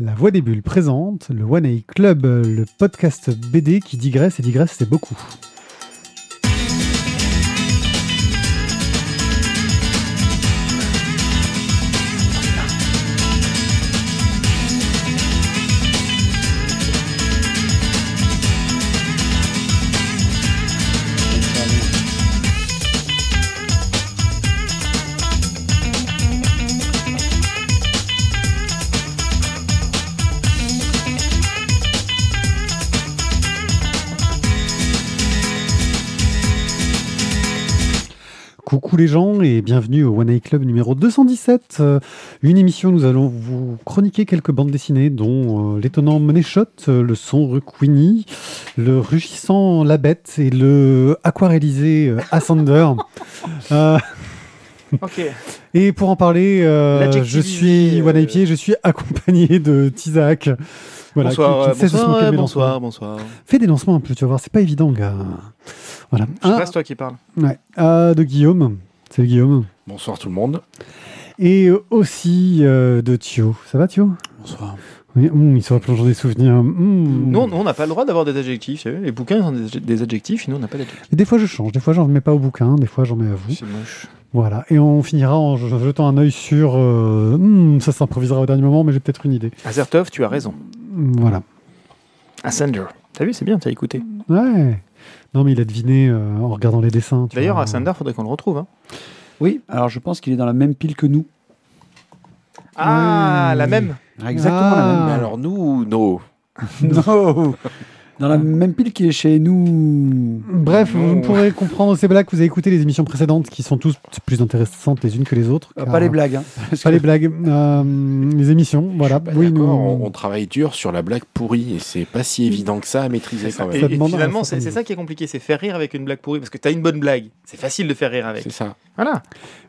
La Voix des Bulles présente le One A Club, le podcast BD qui digresse et digresse, c'est beaucoup. Les gens et bienvenue au One Eye Club numéro 217. Euh, une émission où nous allons vous chroniquer quelques bandes dessinées dont euh, l'étonnant Money Shot, euh, le son Queenie, le rugissant La Bête et le aquarellisé Assander. Euh, Ok. et pour en parler, je suis One Eye Pied, je suis accompagné de Tizak. Voilà, qui- bonsoir, qui se bonsoir, bonsoir, lancements. bonsoir. Fais des lancements un peu, tu vas voir, c'est pas évident, gars. Voilà. Je sais pas, toi qui parles. Ouais. Ah, de Guillaume. Salut Guillaume. Bonsoir tout le monde. Et aussi euh, de Thio. Ça va Thio? Bonsoir. oui, hum, Il sera plongeant des souvenirs. hum. Nous, on- n'a pas le droit d'avoir des adjectifs. Les bouquins, ils ont des, des adjectifs, et nous, on n'a pas d'adjectifs. Et des fois je change, des fois j'en mets pas au bouquin, des fois j'en mets à vous. C'est moche. Voilà. Et on finira en je- jetant un œil sur. euh, hum, ça s'improvisera au dernier moment, mais j'ai peut-être une idée. Azertov, tu as raison. Voilà. Ascender. T'as vu, c'est bien, t'as écouté. Ouais. Non, mais il a deviné euh, en regardant les dessins. D'ailleurs, vois. Ascender, faudrait qu'on le retrouve. hein. Oui, alors je pense qu'il est dans la même pile que nous. Ah, Oui. la même. Exactement Ah. Mais alors nous, non. la même. Non Dans la même pile qui est chez nous. Bref, vous pourrez comprendre ces blagues. Vous avez écouté les émissions précédentes qui sont toutes plus intéressantes les unes que les autres. Euh, car- Pas les blagues. Hein. Pas que- les blagues. euh, les émissions, voilà. Oui, nous- on, travaille dur sur la blague pourrie et c'est pas si évident que ça à maîtriser C'est ça. quand Et, même. et finalement, c'est ça qui est compliqué, c'est faire rire avec une blague pourrie. Parce que t'as une bonne blague. C'est facile de faire rire avec. C'est ça. Voilà.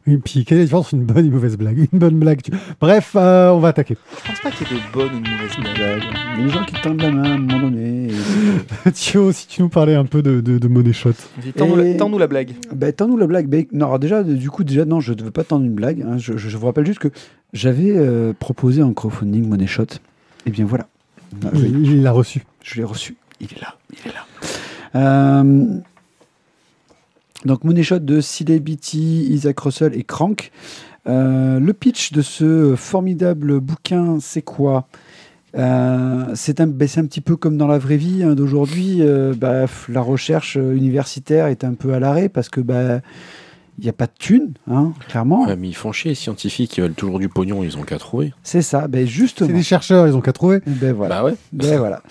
Et puis, quelle est la différence entre une bonne et une mauvaise blague? Une bonne blague. tu- Bref, euh, on va attaquer. Je pense pas qu'il y ait de bonnes ou de mauvaises blagues. Il y a des gens qui te tendent la main à un moment donné. et- Thio, si tu nous parlais un peu de, de, de money shot. Tends-nous la- blague. Ben, tends-nous la blague. Ben, non, alors déjà, du coup, déjà, non, je ne veux pas tendre une blague. hein. Je, je- je vous rappelle juste que j'avais euh, proposé en crowdfunding Money Shot. Et bien voilà. Ah, Il l'a reçu. Je l'ai reçu. Il est là. Il est là. Euh, donc, Money Shot de Sidney Beatty, Isaac Russell et Crank. Euh, le pitch de ce formidable bouquin, c'est quoi? Euh, c'est un, ben, c'est un petit peu comme dans la vraie vie hein, d'aujourd'hui. euh, bah, la recherche euh, universitaire est un peu à l'arrêt parce que bah, il n'y a pas de thunes, hein, clairement. Ouais, mais ils font chier les scientifiques, ils veulent toujours du pognon, ils ont qu'à trouver. C'est ça. Ben, C'est justement. des chercheurs, ils ont qu'à trouver. Ben, voilà. Bah ouais. Ben voilà.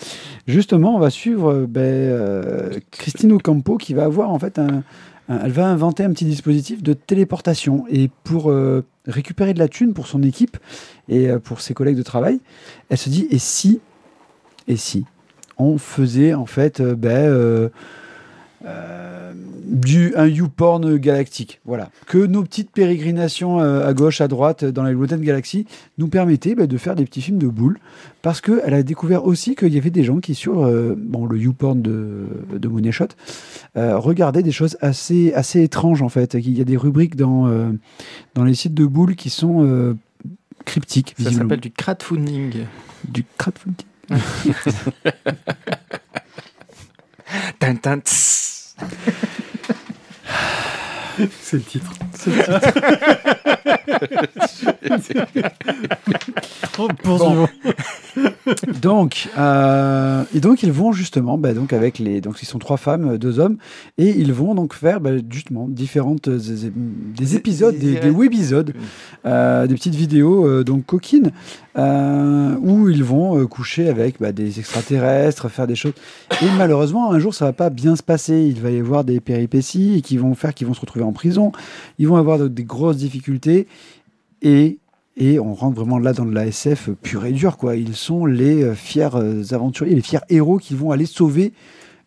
Justement, on va suivre ben, euh, Christine Ocampo qui va avoir en fait un- elle va inventer un petit dispositif de téléportation. Et pour euh, récupérer de la thune pour son équipe et euh, pour ses collègues de travail, elle se dit et si et si on faisait en fait euh, ben, euh, euh, un YouPorn galactique, voilà, que nos petites pérégrinations euh, à gauche, à droite dans la lointaine galaxie nous permettaient ben, de faire des petits films de boules parce qu'elle a découvert aussi qu'il y avait des gens qui, sur euh, bon, le YouPorn de, de Money Shot, euh, regardaient des choses assez, assez étranges en fait. Il y a des rubriques dans, euh, dans les sites de boules qui sont euh, cryptiques. Ça s'appelle du crowdfunding. du crowdfunding. Tin, tin, tss. C'est le titre. Oh, poursuivons. Donc, euh, et donc ils vont justement, bah, donc avec les, donc ils sont trois femmes, euh, deux hommes, et ils vont donc faire bah, justement différentes euh, des, des épisodes, des, des webisodes, euh, des petites vidéos euh, donc coquines où ils vont coucher avec bah, des extraterrestres, faire des choses. Et malheureusement, un jour, ça va pas bien se passer. Il va y avoir des péripéties qui vont faire qu'ils vont se retrouver en prison. Ils vont avoir de- des grosses difficultés et et on rentre vraiment là dans de la SF pure et dure, quoi. Ils sont les euh, fiers euh, aventuriers, les fiers héros qui vont aller sauver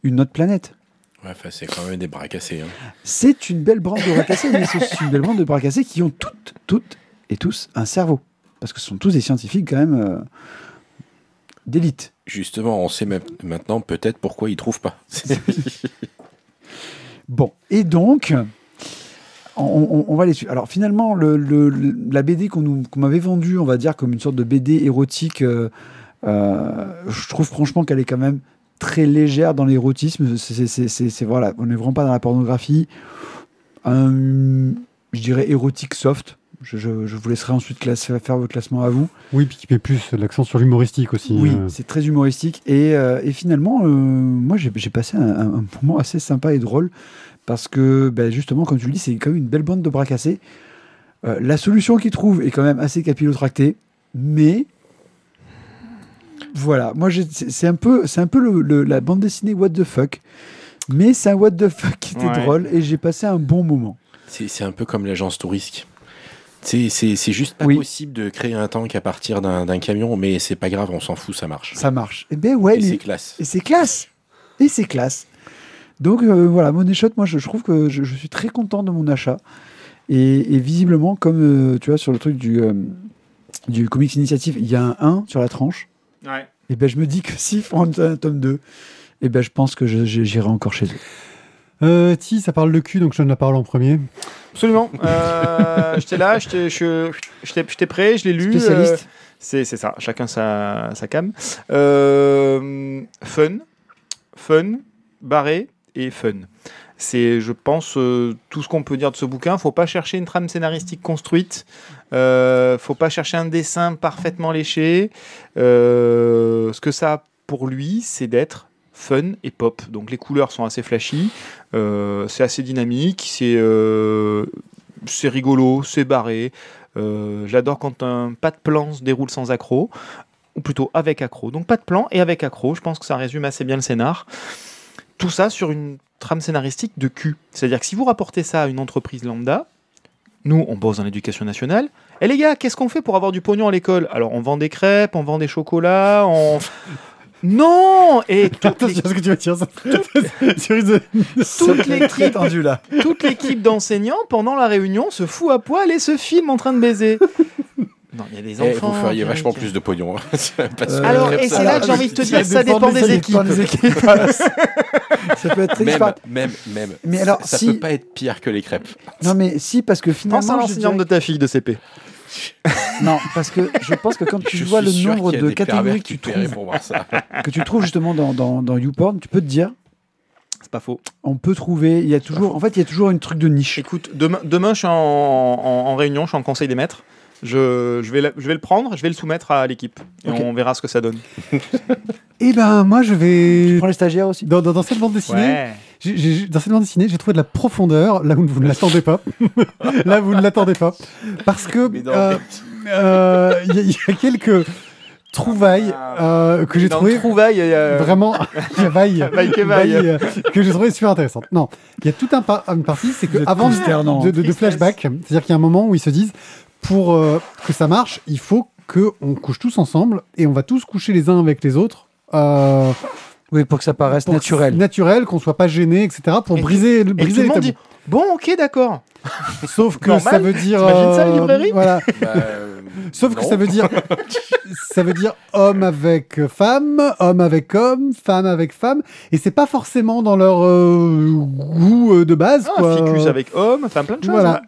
une autre planète. Ouais, c'est quand même des bras cassés. Hein. C'est une belle bande de bras cassés, mais c'est une belle bande de bras cassés qui ont toutes, toutes et tous un cerveau. Parce que ce sont tous des scientifiques quand même euh, d'élite. Justement, on sait même- maintenant peut-être pourquoi ils trouvent pas. Bon, et donc, on, va les suivre. Alors finalement, le, le- le- la BD qu'on m'avait vendue, on va dire comme une sorte de BD érotique, euh, Euh, je trouve franchement qu'elle est quand même très légère dans l'érotisme. C'est- voilà, on n'est vraiment pas dans la pornographie. Je dirais érotique soft. Je, je- je vous laisserai ensuite classe- faire votre classement à vous. Oui, puis qui met plus l'accent sur l'humoristique aussi. Oui, euh. c'est très humoristique. Et, euh, et finalement, euh, moi, j'ai passé un, moment assez sympa et drôle parce que, ben, justement, comme tu le dis, c'est quand même une belle bande de bras cassés. Euh, la solution qu'ils trouvent est quand même assez capillotractée, mais voilà, moi, c'est un peu, c'est un peu le- le- la bande dessinée What the fuck, mais c'est un What the fuck qui était Ouais. drôle et j'ai passé un bon moment. C'est c'est un peu comme l'agence touristique. C'est- C'est c'est juste pas Oui. possible de créer un tank à partir d'un d'un camion, mais c'est pas grave, on s'en fout, ça marche. Ça marche. Et ben ouais, Et mais- c'est classe. Et c'est classe. Et c'est classe. Donc euh, voilà, Money Shot, moi je, je trouve que je, je suis très content de mon achat. Et, et visiblement, comme euh, tu vois, sur le truc du, euh, du Comics Initiative, il y a un 1 sur la tranche. Ouais. Et ben je me dis que s'ils font un, un tome 2, et ben je pense que j'irai encore chez eux. Euh, Ti, ça parle de cul, donc je donne la parole en premier. Absolument. Euh, j'étais là, j'étais je- j'étais j'étais prêt, je l'ai lu. euh, Spécialiste. c'est c'est ça, chacun sa, sa cam. Euh, fun, fun, barré et fun. C'est, je pense, euh, tout ce qu'on peut dire de ce bouquin. Faut pas chercher une trame scénaristique construite. Euh, faut pas chercher un dessin parfaitement léché. Euh, ce que ça a pour lui, c'est d'être fun et pop. Donc les couleurs sont assez flashy. Euh, c'est assez dynamique. C'est euh, rigolo, c'est barré. Euh, J'adore quand un pas de plan se déroule sans accro, ou plutôt avec accro. Donc pas de plan et avec accro, je pense que ça résume assez bien le scénar. Tout ça sur une trame scénaristique de cul. C'est-à-dire que si vous rapportez ça à une entreprise lambda, nous, on bosse dans l'éducation nationale. Et les gars, qu'est-ce qu'on fait pour avoir du pognon à l'école? Alors, on vend des crêpes, on vend des chocolats, on... Non Et toutes les- ce que tu vas dire. Ça. Toute l'équipe tendu là. toute l'équipe d'enseignants, pendant la réunion, se fout à poil et se filme en train de baiser. Non, il y a des Eh, enfants. vous feriez vachement plus de pognon. hein. Euh, Alors, et c'est là que j'ai envie de te dire, ça dépend des équipes. ça peut être très Même, même, même. Mais alors, ça si- peut pas être pire que les crêpes. Non mais si, parce que Pense à finalement... l'enseignante de ta fille de CP. Non, parce que je pense que quand tu Je vois le nombre de catégories que tu trouves pour voir ça. que tu trouves justement dans, dans, dans YouPorn, tu peux te dire, C'est pas faux. on peut trouver, il y a toujours, en fait, il y a toujours une truc de niche. Écoute, demain, demain je suis en, en- en réunion, je suis en conseil des maîtres. Je, je vais, la- je vais le prendre, je vais le soumettre à l'équipe. Et on verra ce que ça donne. Eh ben, moi, je Tu vais. prends les stagiaires aussi? Dans, dans- dans cette bande dessinée, dans cette bande dessinée, j'ai trouvé de la profondeur là où vous ne l'attendez pas. là, vous ne l'attendez pas. Parce que euh, euh, il y, a- il y a quelques trouvailles euh, que j'ai trouvé le trouvaille, il y a- vraiment vaille, Vaille que vaille. euh, que j'ai trouvé super intéressante. Non, il y a toute un par- une partie, c'est que avant de, de, de Tristesse. flashback, c'est-à-dire qu'il y a un moment où ils se disent pour euh, que ça marche, il faut que on couche tous ensemble et on va tous coucher les uns avec les autres. Euh, Oui, pour que ça paraisse pour naturel. naturel, qu'on soit pas gêné, etc. Pour Et briser, Et tout briser le les dit Bon, ok, d'accord. Sauf que Normal. ça veut dire. T'imagines ça, librairie Voilà. Bah, euh, Sauf que ça veut dire. ça veut dire homme avec femme, homme avec homme, femme avec femme. Et c'est pas forcément dans leur euh, goût euh, de base. Ah, quoi. ficus avec homme, enfin plein de choses. Voilà.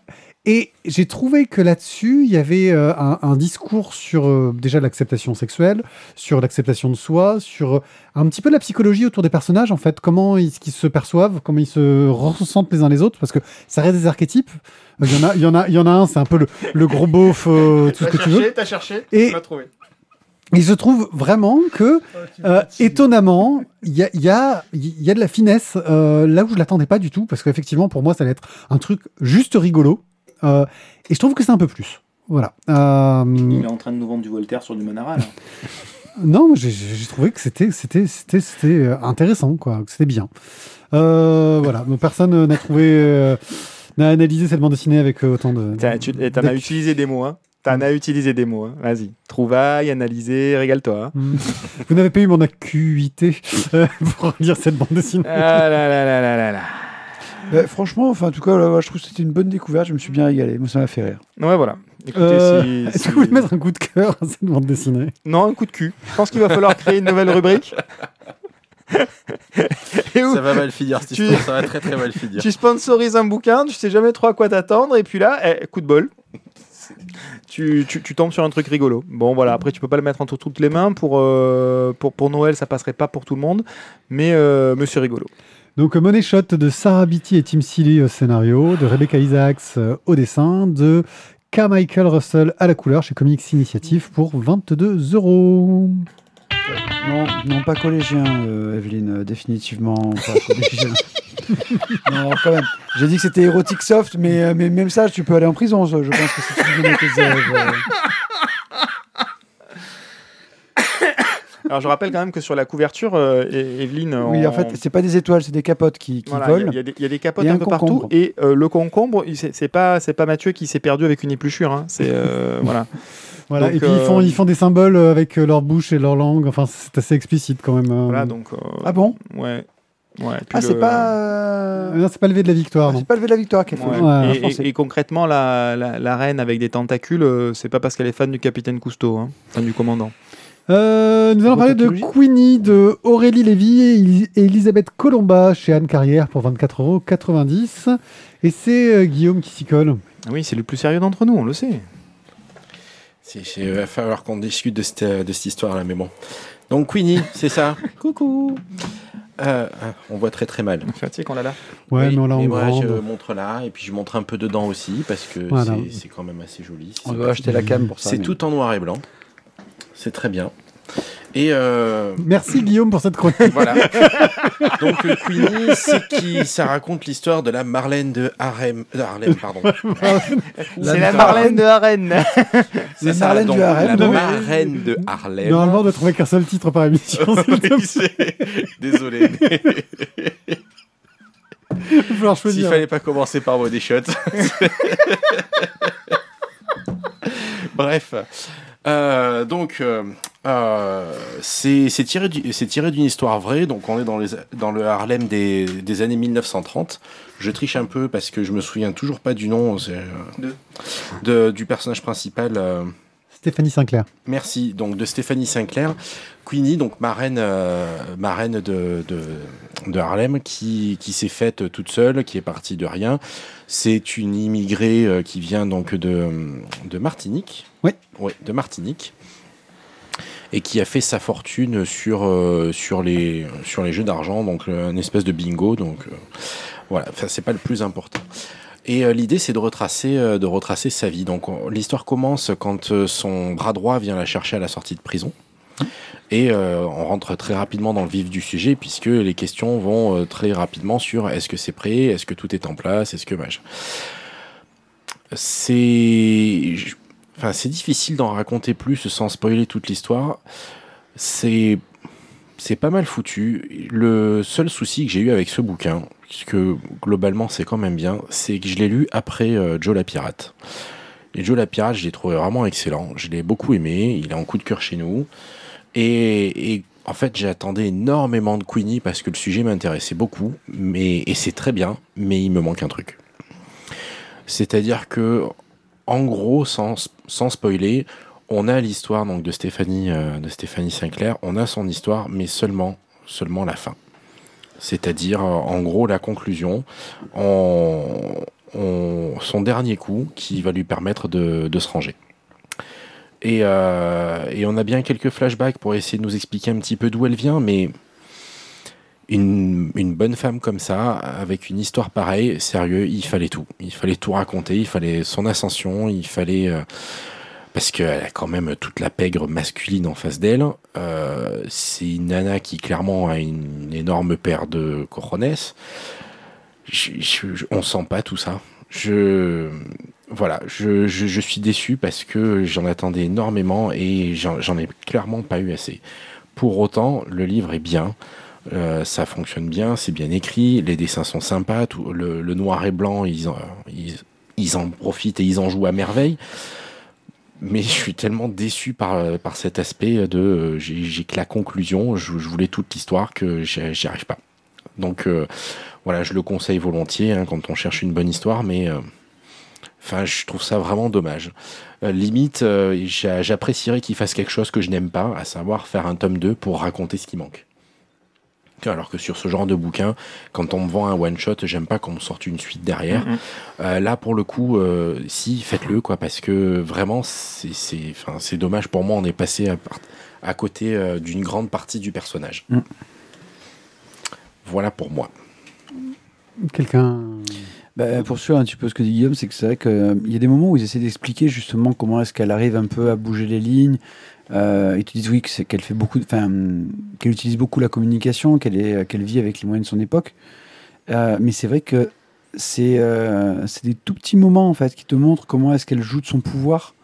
Et j'ai trouvé que là-dessus, il y avait euh, un, un discours sur euh, déjà l'acceptation sexuelle, sur l'acceptation de soi, sur euh, un petit peu la psychologie autour des personnages, en fait, comment ils, se perçoivent, comment ils se ressentent les uns les autres, parce que ça reste des archétypes. Euh, Il y en a, il y en a, il y en a un, c'est un peu le, le gros beauf, euh, tout ce T'as que tu veux. cherché, t'as cherché, Et- tu m'as trouvé. Il se trouve vraiment que, euh, étonnamment, il y a, il y, a, il y a de la finesse euh, là où je l'attendais pas du tout, parce qu'effectivement, pour moi, ça allait être un truc juste rigolo. Euh, et je trouve que c'est un peu plus. Voilà. Euh, Il est en train de nous vendre du Voltaire sur du Manara. là. non, j'ai- trouvé que c'était c'était c'était c'était euh, intéressant, quoi. Que c'était bien. Euh, voilà. Personne n'a trouvé euh, n'a analysé cette bande dessinée avec autant de. Tiens, tu t'en as utilisé des mots, hein. T'en as utilisé des mots, hein. Vas-y. Trouvaille, analyser, régale-toi. hein. Hmm. Vous n'avez pas eu mon acuité pour lire cette bande dessinée. Ah là là là là là là. Franchement, enfin, en tout cas, là, je trouve que c'était une bonne découverte. Je me suis bien régalé. Moi, ça m'a fait rire. Ouais, voilà. Écoutez, Euh, si- Est-ce si- que vous voulez mettre un coup de cœur à cette bande dessinée? Non, un coup de cul. Je pense qu'il va falloir créer une nouvelle rubrique. Et où Ça va mal finir cette Tu- histoire, ça va très très mal finir. tu sponsorises un bouquin, tu sais jamais trop à quoi t'attendre, et puis là, eh, coup de bol. tu, tu, tu tombes sur un truc rigolo. Bon, voilà, après, tu peux pas le mettre entre toutes les mains. Pour, euh, pour, pour Noël, ça passerait pas pour tout le monde, mais, euh, mais c'est rigolo. Donc euh, Money Shot de Sarah Beatty et Tim Seeley au scénario, de Rebecca Isaacs euh, au dessin, de Carmichael Russell à la couleur chez Comics Initiative pour 22 euros. Non, non, pas collégien, euh, Evelyne, euh, définitivement pas collégien. non, quand même. J'ai dit que c'était érotique soft, mais, mais même ça, tu peux aller en prison, je je pense que tu donnes à tes élèves. euh. Alors, je rappelle quand même que sur la couverture, euh, Evelyne. Oui, en fait, c'est pas des étoiles, c'est des capotes qui, Voilà, volent. il y, a des- il y a des capotes un, un peu partout et euh, le concombre c'est pas c'est pas Mathieu qui s'est perdu avec une épluchure hein. c'est euh, voilà Voilà. Donc, et puis ils, font, euh, ils font des symboles avec leur bouche et leur langue. Enfin, c'est assez explicite quand même. euh. voilà donc Ah bon? ouais Ah, c'est le- pas. Non, c'est pas levé de la victoire. ah, c'est pas levé de la victoire qu'elle fait. Ouais. Ouais, et, concrètement la, la, la reine avec des tentacules c'est pas parce qu'elle est fan du capitaine Cousteau hein, fan du commandant Euh, nous allons parler de Queenie de Aurélie Lévy et Elis- et Elisabeth Colomba chez Anne Carrière pour 24,90 euros. Et c'est euh, Guillaume qui s'y colle. Ah oui c'est le plus sérieux d'entre nous on le sait Il va falloir qu'on discute de cette, de cette histoire-là, mais bon. Donc, Queenie, c'est ça Coucou Euh, On voit très très mal. tu sais qu'on l'a là Ouais, Oui, mais on l'a en moi, grande. je montre là, et puis je montre un peu dedans aussi, parce que Voilà. c'est- c'est quand même assez joli. On doit acheter la cam pour ça. C'est mais- tout en noir et blanc. C'est très bien. Et euh, Merci Guillaume pour cette chronique. voilà. Donc euh, Queenie, c'est qui Ça raconte l'histoire de la Marlène de Harlem. de Harlem, pardon. c'est la Marlène de Harenne La ça, Marlène du Harem, La marraine de Harlem. Normalement, on doit trouver qu'un seul titre par émission. Désolé. mais Il S'il fallait pas commencer par Body Shot. Bref. Euh, donc, euh, euh, c'est tiré du- d'une histoire vraie. Donc, on est dans, les, dans le Harlem des, des années 1930. Je triche un peu parce que je me souviens toujours pas du nom de, du personnage principal. Euh, Stéphanie Sinclair. Merci. Donc de Stéphanie Sinclair, Queenie, donc marraine, euh, marraine de, de, de Harlem, qui, qui s'est faite toute seule, qui est partie de rien. C'est une immigrée euh, qui vient donc de, de Martinique. Oui. Oui, de Martinique. Et qui a fait sa fortune sur, euh, sur, les, sur les jeux d'argent, donc euh, une espèce de bingo. Donc euh, voilà, enfin, c'est pas le plus important. Et euh, l'idée, c'est de retracer, euh, de retracer sa vie. Donc, on- l'histoire commence quand euh, son bras droit vient la chercher à la sortie de prison. Et euh, on rentre très rapidement dans le vif du sujet, puisque les questions vont très rapidement sur est-ce que c'est prêt, est-ce que tout est en place, est-ce que machin. C'est. Enfin, c'est difficile d'en raconter plus sans spoiler toute l'histoire. C'est. C'est pas mal foutu. Le seul souci que j'ai eu avec ce bouquin, puisque globalement c'est quand même bien, c'est que je l'ai lu après euh, Joe la pirate. Et Joe la pirate, je l'ai trouvé vraiment excellent. Je l'ai beaucoup aimé. Il est en coup de cœur chez nous. Et, en fait, j'attendais énormément de Queenie parce que le sujet m'intéressait beaucoup. Mais, et c'est très bien, mais il me manque un truc. C'est-à-dire que, en gros, sans, sans spoiler, on a l'histoire donc de Stéphanie, euh, de Stéphanie Sinclair. On a son histoire, mais seulement, seulement la fin. C'est-à-dire, euh, en gros, la conclusion, on- on- son dernier coup qui va lui permettre de, se ranger. Et, euh, et on a bien quelques flashbacks pour essayer de nous expliquer un petit peu d'où elle vient, mais une, bonne femme comme ça, avec une histoire pareille, sérieux, il fallait tout. Il fallait tout raconter, il fallait son ascension, il fallait... parce qu'elle a quand même toute la pègre masculine en face d'elle. Euh, c'est une nana qui clairement a une énorme paire de cojones. Je, je- on sent pas tout ça. Je voilà, je, je- suis déçu parce que j'en attendais énormément et j'en ai clairement pas eu assez. Pour autant, le livre est bien. Euh, ça fonctionne bien, c'est bien écrit, les dessins sont sympas, tout, le, noir et blanc, ils ils, ils en profitent et ils en jouent à merveille. Mais je suis tellement déçu par, par cet aspect de euh, j'ai que la conclusion, je, voulais toute l'histoire que j'y arrive pas. Donc euh, voilà, je le conseille volontiers hein, quand on cherche une bonne histoire, mais euh, enfin, je trouve ça vraiment dommage. Euh, limite, euh, j'a- j'apprécierais qu'il fasse quelque chose que je n'aime pas, à savoir faire un tome 2 pour raconter ce qui manque. Alors que sur ce genre de bouquin, quand on me vend un one shot, j'aime pas qu'on me sorte une suite derrière. Euh, là, pour le coup, euh, si, faites-le, quoi, parce que vraiment, c'est, c'est, enfin, c'est dommage pour moi. On est passé à, part- à côté euh, d'une grande partie du personnage. Mm. Voilà pour moi. Quelqu'un. Bah, pour suivre un petit peu ce que dit Guillaume, c'est que c'est vrai qu'il y a des moments où ils essaient d'expliquer justement comment est-ce qu'elle arrive un peu à bouger les lignes. Euh, ils te disent oui qu'elle fait beaucoup, enfin qu'elle utilise beaucoup la communication, qu'elle est, qu'elle vit avec les moyens de son époque. Euh, mais c'est vrai que c'est euh, des tout petits moments en fait qui te montrent comment est-ce qu'elle joue de son pouvoir,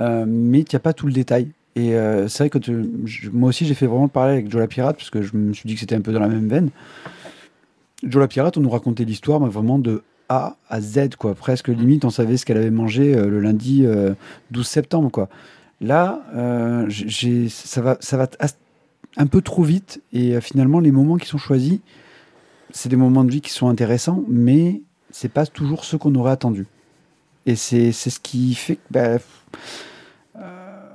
euh, mais tu n'as pas tout le détail. Et euh, c'est vrai que moi aussi j'ai fait vraiment le parallèle avec Joe la pirate parce que je me suis dit que c'était un peu dans la même veine. Joe la pirate, on nous racontait l'histoire, mais vraiment de A à Z, quoi. Presque limite, on savait ce qu'elle avait mangé euh, le lundi euh, 12 septembre, quoi. Là, euh, j'ai- ça va, ça va un peu trop vite, et euh, finalement, les moments qui sont choisis, c'est des moments de vie qui sont intéressants, mais c'est pas toujours ceux qu'on aurait attendu. Et c'est c'est ce qui fait que bah, euh,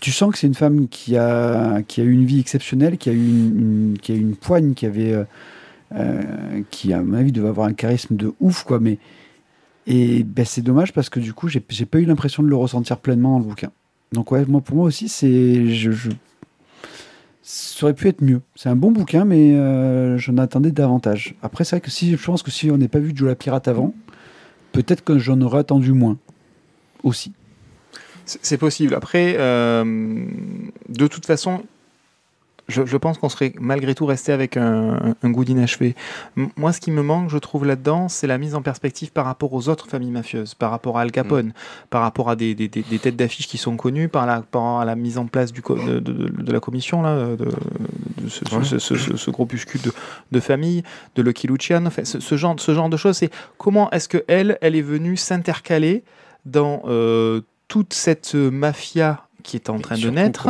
tu sens que c'est une femme qui a, qui a eu une vie exceptionnelle, qui a eu qui a eu une poigne, qui avait euh, qui à mon avis devait avoir un charisme de ouf quoi mais et ben, c'est dommage parce que du coup j'ai pas eu l'impression de le ressentir pleinement dans le bouquin. Donc ouais moi pour moi aussi c'est je, ça aurait pu être mieux. C'est un bon bouquin mais euh, j'en attendais davantage. Après c'est vrai que si je pense que si on n'est pas vu Joe la pirate avant peut-être que j'en aurais attendu moins aussi. C'est possible. Après, euh, de toute façon, je, je pense qu'on serait malgré tout resté avec un, un goût d'inachevé. Moi, ce qui me manque, je trouve, là-dedans, c'est la mise en perspective par rapport aux autres familles mafieuses, par rapport à Al Capone, par rapport à des, des- des- des têtes d'affiche qui sont connues, par, la, par à la mise en place du de, de- de- de la commission, là, de, ce, Ouais. ce- ce- ce- ce groupuscule de, famille, de Lucky Luciano, enfin, ce, ce genre, ce genre de choses. C'est comment est-ce que elle, elle est venue s'intercaler dans euh, toute cette mafia qui est en train de naître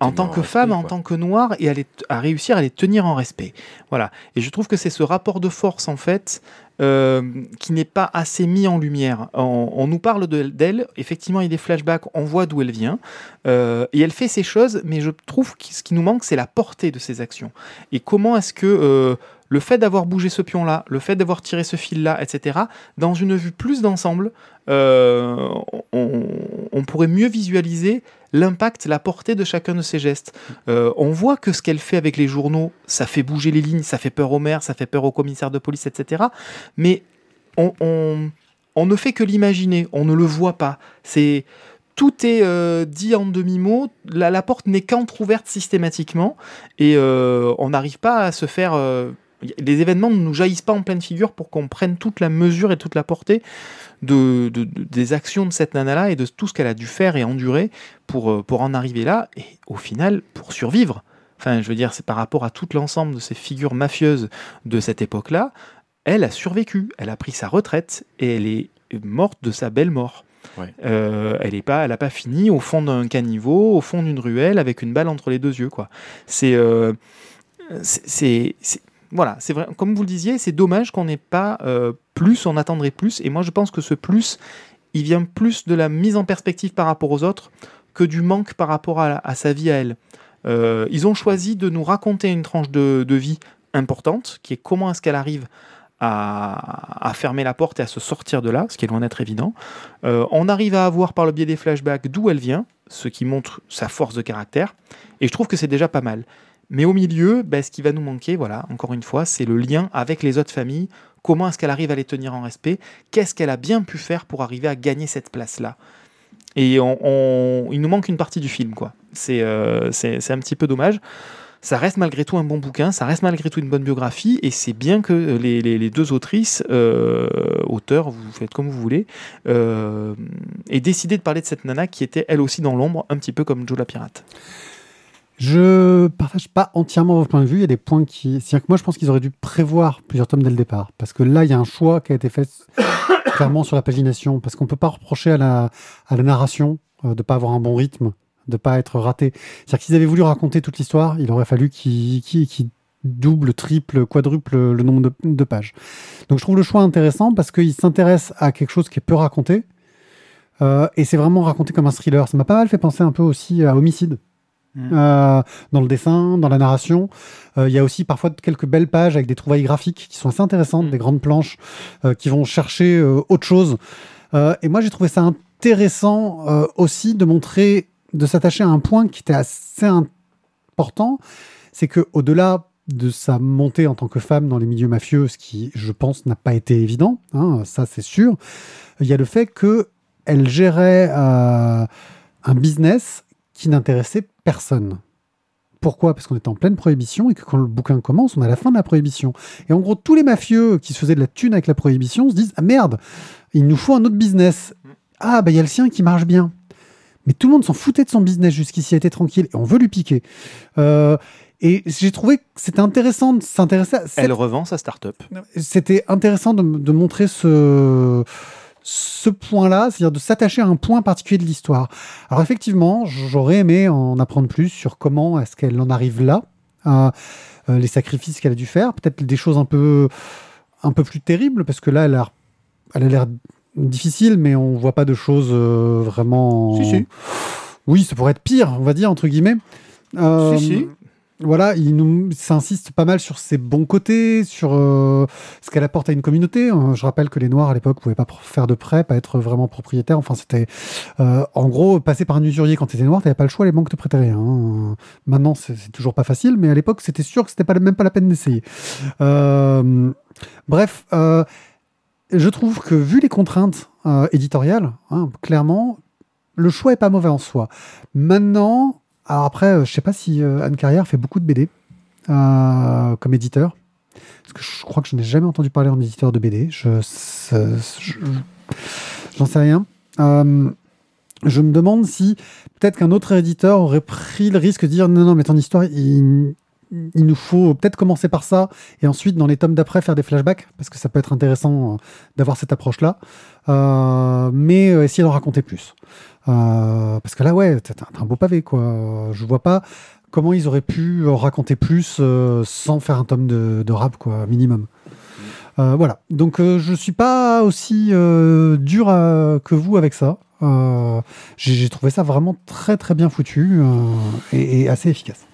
en tant que femme, en tant que noire, et à, les- à réussir à les tenir en respect. Voilà. Et je trouve que c'est ce rapport de force, en fait, euh, qui n'est pas assez mis en lumière. On, on nous parle de- d'elle, effectivement, il y a des flashbacks, on voit d'où elle vient, euh, et elle fait ces choses, mais je trouve que ce qui nous manque, c'est la portée de ses actions. Et comment est-ce que euh, le fait d'avoir bougé ce pion-là, le fait d'avoir tiré ce fil-là, etc., dans une vue plus d'ensemble, on, on pourrait mieux visualiser l'impact, la portée de chacun de ces gestes. Euh, on voit que ce qu'elle fait avec les journaux, ça fait bouger les lignes, ça fait peur au maire, ça fait peur au commissaire de police, etc. Mais on, ne fait que l'imaginer, on ne le voit pas. C'est tout est euh, dit en demi-mot, la, porte n'est qu'entrouverte systématiquement, et euh, on n'arrive pas à se faire... les événements ne nous jaillissent pas en pleine figure pour qu'on prenne toute la mesure et toute la portée de, de- de- des actions de cette nana-là et de tout ce qu'elle a dû faire et endurer pour, euh, pour en arriver là, et au final, pour survivre. Enfin, je veux dire, c'est par rapport à tout l'ensemble de ces figures mafieuses de cette époque-là, elle a survécu, elle a pris sa retraite et elle est morte de sa belle mort. Ouais. Euh, elle n'a pas, elle a pas fini au fond d'un caniveau, au fond d'une ruelle, avec une balle entre les deux yeux. quoi. C'est, euh, c'est, c'est- c'est- voilà, c'est vrai. Comme vous le disiez, c'est dommage qu'on n'ait pas euh, plus, on attendrait plus. Et moi, je pense que ce plus, il vient plus de la mise en perspective par rapport aux autres que du manque par rapport à, sa vie à elle. Euh, ils ont choisi de nous raconter une tranche de, vie importante, qui est comment est-ce qu'elle arrive à, à fermer la porte et à se sortir de là, ce qui est loin d'être évident. Euh, on arrive à avoir par le biais des flashbacks d'où elle vient, ce qui montre sa force de caractère, et je trouve que c'est déjà pas mal. Mais au milieu, ben, ce qui va nous manquer, voilà, encore une fois, c'est le lien avec les autres familles. Comment est-ce qu'elle arrive à les tenir en respect? Qu'est-ce qu'elle a bien pu faire pour arriver à gagner cette place-là? Et on, il nous manque une partie du film, quoi. C'est euh, un petit peu dommage. Ça reste malgré tout un bon bouquin, ça reste malgré tout une bonne biographie, et c'est bien que les deux autrices, euh, auteurs, vous faites comme vous voulez, euh, aient décidé de parler de cette nana qui était elle aussi dans l'ombre, un petit peu comme Joe la pirate. Je partage pas entièrement vos points de vue. Il y a des points qui. C'est-à-dire que moi, je pense qu'ils auraient dû prévoir plusieurs tomes dès le départ. Parce que là, il y a un choix qui a été fait clairement sur la pagination. Parce qu'on peut pas reprocher à la, narration euh, de pas avoir un bon rythme, de pas être raté. C'est-à-dire que s'ils avaient voulu raconter toute l'histoire, il aurait fallu qu'ils qu'ils- qu'ils double, triple, quadruple le nombre de, de pages. Donc je trouve le choix intéressant parce qu'il s'intéresse à quelque chose qui est peu raconté. Euh, et c'est vraiment raconté comme un thriller. Ça m'a pas mal fait penser un peu aussi à Homicide Mm. euh, dans le dessin, dans la narration. Euh, Il y a aussi parfois quelques belles pages avec des trouvailles graphiques qui sont assez intéressantes, Mm. des grandes planches euh, qui vont chercher autre chose. Et moi, j'ai trouvé ça intéressant aussi de montrer, de s'attacher à un point qui était assez important, c'est que au-delà de sa montée en tant que femme dans les milieux mafieux, ce qui, je pense, n'a pas été évident, hein, ça c'est sûr, il y a le fait que elle gérait un business qui n'intéressait personne. Pourquoi? Parce qu'on était en pleine prohibition et que quand le bouquin commence, on à la fin de la prohibition. Et en gros, tous les mafieux qui se faisaient de la thune avec la prohibition se disent Ah merde, il nous faut un autre business. Ah, bah il y a le sien qui marche bien. Mais tout le monde s'en foutait de son business jusqu'ici, était tranquille, et on veut lui piquer. Euh, et j'ai trouvé que c'était intéressant de s'intéresser à cette Elle revend sa start-up. c'était intéressant de, de montrer ce, ce point-là, c'est-à-dire de s'attacher à un point particulier de l'histoire. Alors effectivement, j'aurais aimé en apprendre plus sur comment est-ce qu'elle en arrive là, euh, les sacrifices qu'elle a dû faire, peut-être des choses un peu, un peu plus terribles, parce que là, elle a elle a l'air difficile, mais on voit pas de choses euh, vraiment... Si, si. Oui, ça pourrait être pire, on va dire, entre guillemets. Euh, Si, si. Voilà, il nous ça insiste pas mal sur ses bons côtés, sur euh, ce qu'elle apporte à une communauté. Euh, je rappelle que les Noirs à l'époque pouvaient pas faire de prêt, pas être vraiment propriétaires. Enfin, c'était euh, en gros passer par un usurier quand tu étais noir, t'avais pas le choix, les banques te prêtaient rien. hein. Maintenant, c'est toujours pas facile, mais à l'époque, c'était sûr que c'était pas même pas la peine d'essayer. Euh, bref, je trouve que vu les contraintes éditoriales, hein, clairement, le choix est pas mauvais en soi. Maintenant, alors après, euh, je sais pas si euh, Anne Carrière fait beaucoup de BD euh, comme éditeur. Parce que je crois que je n'ai jamais entendu parler en éditeur de BD. Je, j'en sais rien. Je me demande si peut-être qu'un autre éditeur aurait pris le risque de dire non, non, mais ton histoire, il, il nous faut peut-être commencer par ça et ensuite dans les tomes d'après faire des flashbacks parce que ça peut être intéressant euh, d'avoir cette approche-là. Euh, mais euh, essayer d'en raconter plus. Parce que là, ouais, t'as un beau pavé, quoi. Je vois pas comment ils auraient pu en raconter plus sans faire un tome de, rap, quoi, minimum. Voilà. Donc, je suis pas aussi dur que vous avec ça. J'ai trouvé ça vraiment très, très bien foutu et assez efficace.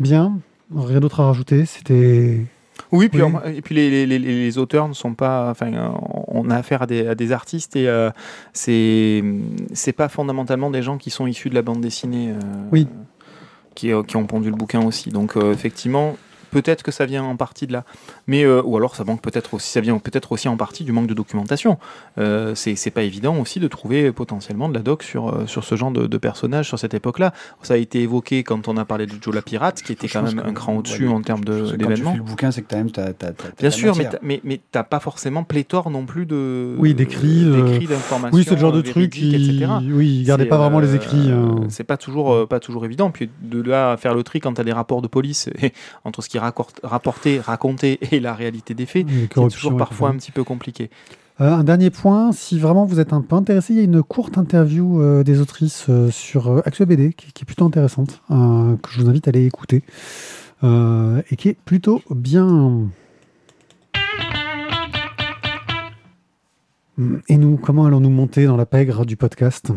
Bien. Rien d'autre à rajouter. C'était. Oui, puis, Oui. et puis les, les- les- les auteurs ne sont pas. Enfin, euh, on a affaire à des, à des artistes et euh, c'est c'est pas fondamentalement des gens qui sont issus de la bande dessinée. euh, Oui. Qui, euh, qui ont pondu le bouquin aussi. Donc effectivement, peut-être que ça vient en partie de là, mais euh, ou alors ça manque peut-être aussi, ça vient peut-être aussi en partie du manque de documentation. Euh, c'est pas évident aussi de trouver potentiellement de la doc sur euh, sur ce genre de, de personnage sur cette époque-là. Ça a été évoqué quand on a parlé de Joe la pirate, qui était quand même un cran au-dessus ouais, en termes Quand d'événements. fais le bouquin, c'est que t'as même t'as, t'as, t'as- t'as Bien sûr, mais matière. mais, mais t'as pas forcément pléthore non plus de Oui, d'écrits, euh, d'informations. Oui, c'est le genre de truc qui. etc. Oui, C'est, pas vraiment les écrits. hein. C'est pas toujours, pas toujours évident. Puis de là à faire le tri quand t'as des rapports de police entre ce qui est raccord- rapporté, raconté et la réalité des faits, c'est toujours parfois un petit peu compliqué. Euh, un dernier point, si vraiment vous êtes un peu intéressé, il y a une courte interview euh, des autrices euh, sur Actua BD qui, qui est plutôt intéressante, que je vous invite à aller écouter, et qui est plutôt bien. Et nous, comment allons-nous monter dans la pègre du podcast?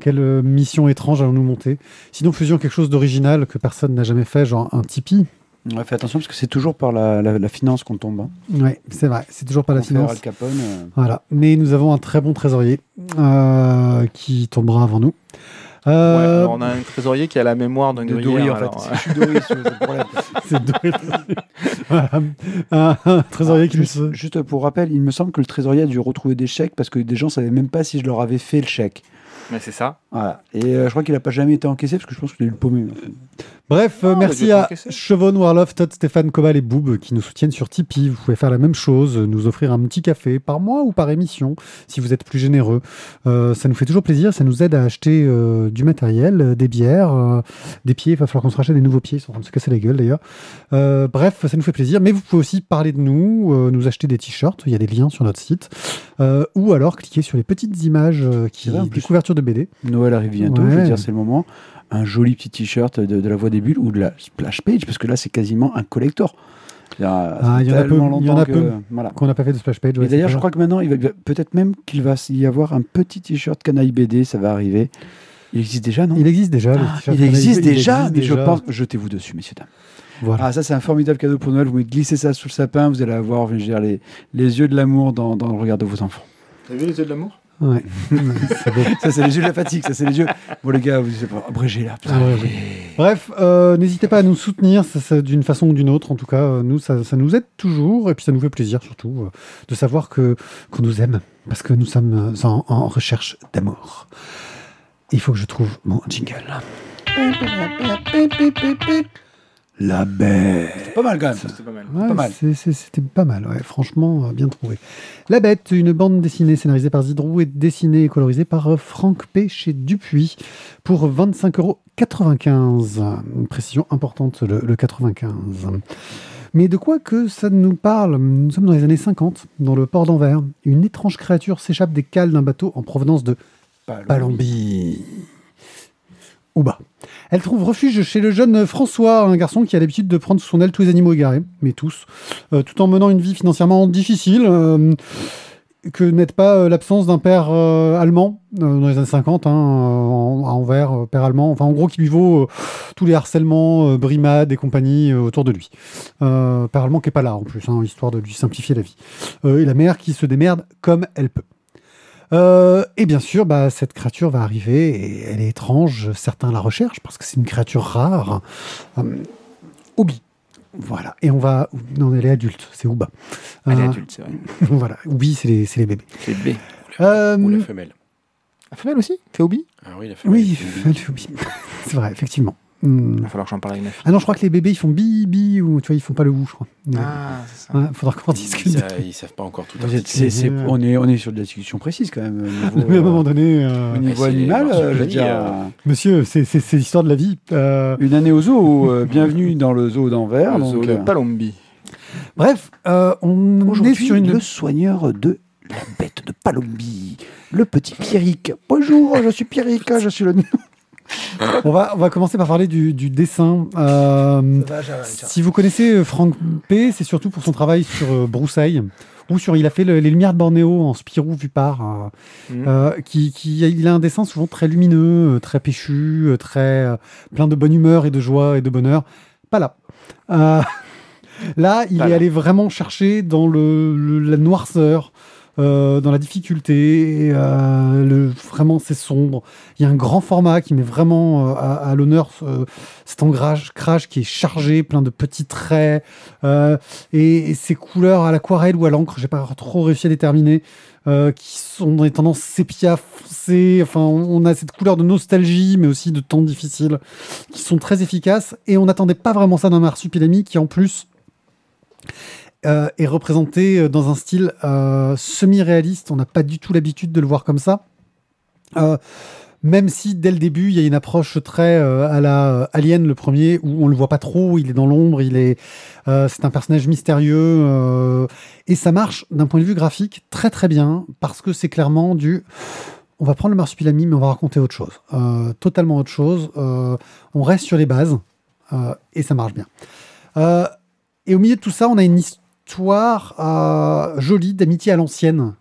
Quelle mission étrange allons-nous monter? Sinon, faisions quelque chose d'original que personne n'a jamais fait, genre un Tipeee. Ouais, fais attention parce que c'est toujours par la, la, la finance qu'on tombe. Hein. Ouais, c'est vrai, c'est toujours pas la On finance. Al Capone. euh, Voilà. Mais nous avons un très bon trésorier euh, qui tombera avant nous. Euh, Ouais, on a un trésorier qui a la mémoire d'un de gruyère. En fait. Je suis c'est le problème. c'est Doré. Voilà. un, un trésorier qui nous juste, juste pour rappel, il me semble que le trésorier a dû retrouver des chèques parce que des gens savaient même pas si je leur avais fait le chèque. Mais c'est ça. Voilà. Et euh, je crois qu'il a pas jamais été encaissé parce que je pense qu'il a eu le paumé. Bref, euh, merci à. Chevon, Warlof, Todd, Stéphane, Cobal et Boob qui nous soutiennent sur Tipeee. Vous pouvez faire la même chose, nous offrir un petit café par mois ou par émission si vous êtes plus généreux. Euh, ça nous fait toujours plaisir, ça nous aide à acheter euh, du matériel, euh, des bières, euh, des pieds. Il va falloir qu'on se rachète des nouveaux pieds, ils sont en train de se casser la gueule d'ailleurs. Euh, bref, ça nous fait plaisir. Mais vous pouvez aussi parler de nous, euh, nous acheter des t-shirts, il y a des liens sur notre site. Euh, ou alors cliquer sur les petites images euh, qui, des couvertures de BD. Noël arrive bientôt, je veux dire, c'est le moment. Un joli petit t-shirt de, de la voix des bulles ou de la splash page parce que là, c'est quasiment un collector. Ah, il y en a peu, il y en a que- peu. Voilà. Qu'on n'a pas fait de splash page. ouais, Et d'ailleurs, je crois que maintenant, il va peut-être même qu'il va y avoir un petit t-shirt canaille BD, ça va arriver. Il existe déjà, non? Il existe déjà. le Ah, il existe canalisé, il déjà, existe mais je déjà. pense. Jetez-vous dessus, messieurs dames. Voilà. Ah, ça, c'est un formidable cadeau pour Noël. Vous glissez ça sous le sapin, vous allez avoir, je veux dire, les, les yeux de l'amour dans, dans le regard de vos enfants. T'as vu les yeux de l'amour? Ouais. Ça, c'est les yeux de la fatigue, ça, c'est les yeux. Bon, les gars, vous abrégé là. Ah ouais, ouais. Bref, euh, n'hésitez pas à nous soutenir ça, ça, d'une façon ou d'une autre. En tout cas, euh, nous, ça, ça nous aide toujours et puis ça nous fait plaisir surtout euh, de savoir que qu'on nous aime parce que nous sommes en, en recherche d'amour. Il faut que je trouve mon jingle. La bête. C'est pas mal quand même. C'était pas mal. Ouais, Pas mal. C'était pas mal, ouais, franchement, euh, bien trouvé. La Bête, une bande dessinée scénarisée par Zidrou et dessinée et colorisée par euh, Franck P. chez Dupuis pour 25,95 euros. Une précision importante, le, le 95. Mais de quoi que ça nous parle? Nous sommes dans les années 50, dans le port d'Anvers. Une étrange créature s'échappe des cales d'un bateau en provenance de Palombi. Ou Elle trouve refuge chez le jeune François, un garçon qui a l'habitude de prendre sous son aile tous les animaux égarés, mais tous, euh, tout en menant une vie financièrement difficile, euh, que n'aide pas euh, l'absence d'un père allemand dans les années 50, hein, à Anvers, père allemand, enfin en gros qui lui vaut tous les harcèlements, brimades et compagnie autour de lui. Père allemand qui est pas là en plus, hein, histoire de lui simplifier la vie. Et la mère qui se démerde comme elle peut. Euh, et bien sûr, bah, cette créature va arriver et elle est étrange. Certains la recherchent parce que c'est une créature rare. Euh, Obi. Voilà. Et on va. Non, elle est adulte. C'est Ouba. Elle est Euh, adulte, c'est vrai. voilà. Oubi, c'est les, c'est les bébés. C'est B. Euh, Ou la femelle. La femelle aussi? Fait Obi Ah oui, la femelle. oui, elle fait Oubi. c'est vrai, effectivement. Hmm. Il va falloir que j'en parle avec ma fille. Ah non, je crois que les bébés, ils font bi, bi, ou tu vois, ils font pas le ou, je crois. Ouais. Ah, c'est ça. Ouais, faudra qu'on Ils, discute. sa- ils savent pas encore tout Vous êtes- articuler. c'est- c'est- Ouais. on, est, on est sur de la discussion précise quand même. au niveau, Mais à un moment euh, donné, euh, au niveau animal, euh, je veux dire, euh, monsieur, c'est c'est- c'est l'histoire de la vie. Euh, une année au zoo. euh, bienvenue dans le zoo d'Anvers. Le zoo de euh, Palombi. Bref, euh, on est sur une. le soigneur de la bête de Palombi, le petit Pierrick. Bonjour, je suis Pierrick, je suis le. On va, on va commencer par parler du, du dessin. Euh, si vous connaissez euh, Franck P, c'est surtout pour son travail sur euh, Broussailles, ou sur il a fait le- les Lumières de Bornéo en Spirou vu par, euh, Mhm. euh, qui, qui- il a un dessin souvent très lumineux, très péchu, très plein de bonne humeur et de joie et de bonheur. Pas là. Là, il est allé vraiment chercher dans le, le- la noirceur. Euh, dans la difficulté, et, euh, vraiment c'est sombre. Il y a un grand format qui met vraiment euh, à, l'honneur cet ancrage crash qui est chargé, plein de petits traits, et, ces couleurs à l'aquarelle ou à l'encre, j'ai pas trop réussi à déterminer, euh, qui sont dans des tendances sépia foncées. Enfin, on, a cette couleur de nostalgie, mais aussi de temps difficiles, qui sont très efficaces. Et on n'attendait pas vraiment ça d'un marsupilami qui, en plus, euh, est représenté euh, dans un style euh, semi-réaliste. On n'a pas du tout l'habitude de le voir comme ça. Même si dès le début, il y a une approche très à la Alien, le premier, où on le voit pas trop, il est dans l'ombre, il est, c'est un personnage mystérieux, et ça marche d'un point de vue graphique très très bien, parce que c'est clairement du, on va prendre le marsupilami, mais on va raconter autre chose, totalement autre chose. On reste sur les bases, et ça marche bien. Et au milieu de tout ça, on a une histoire euh, jolie d'amitié à l'ancienne.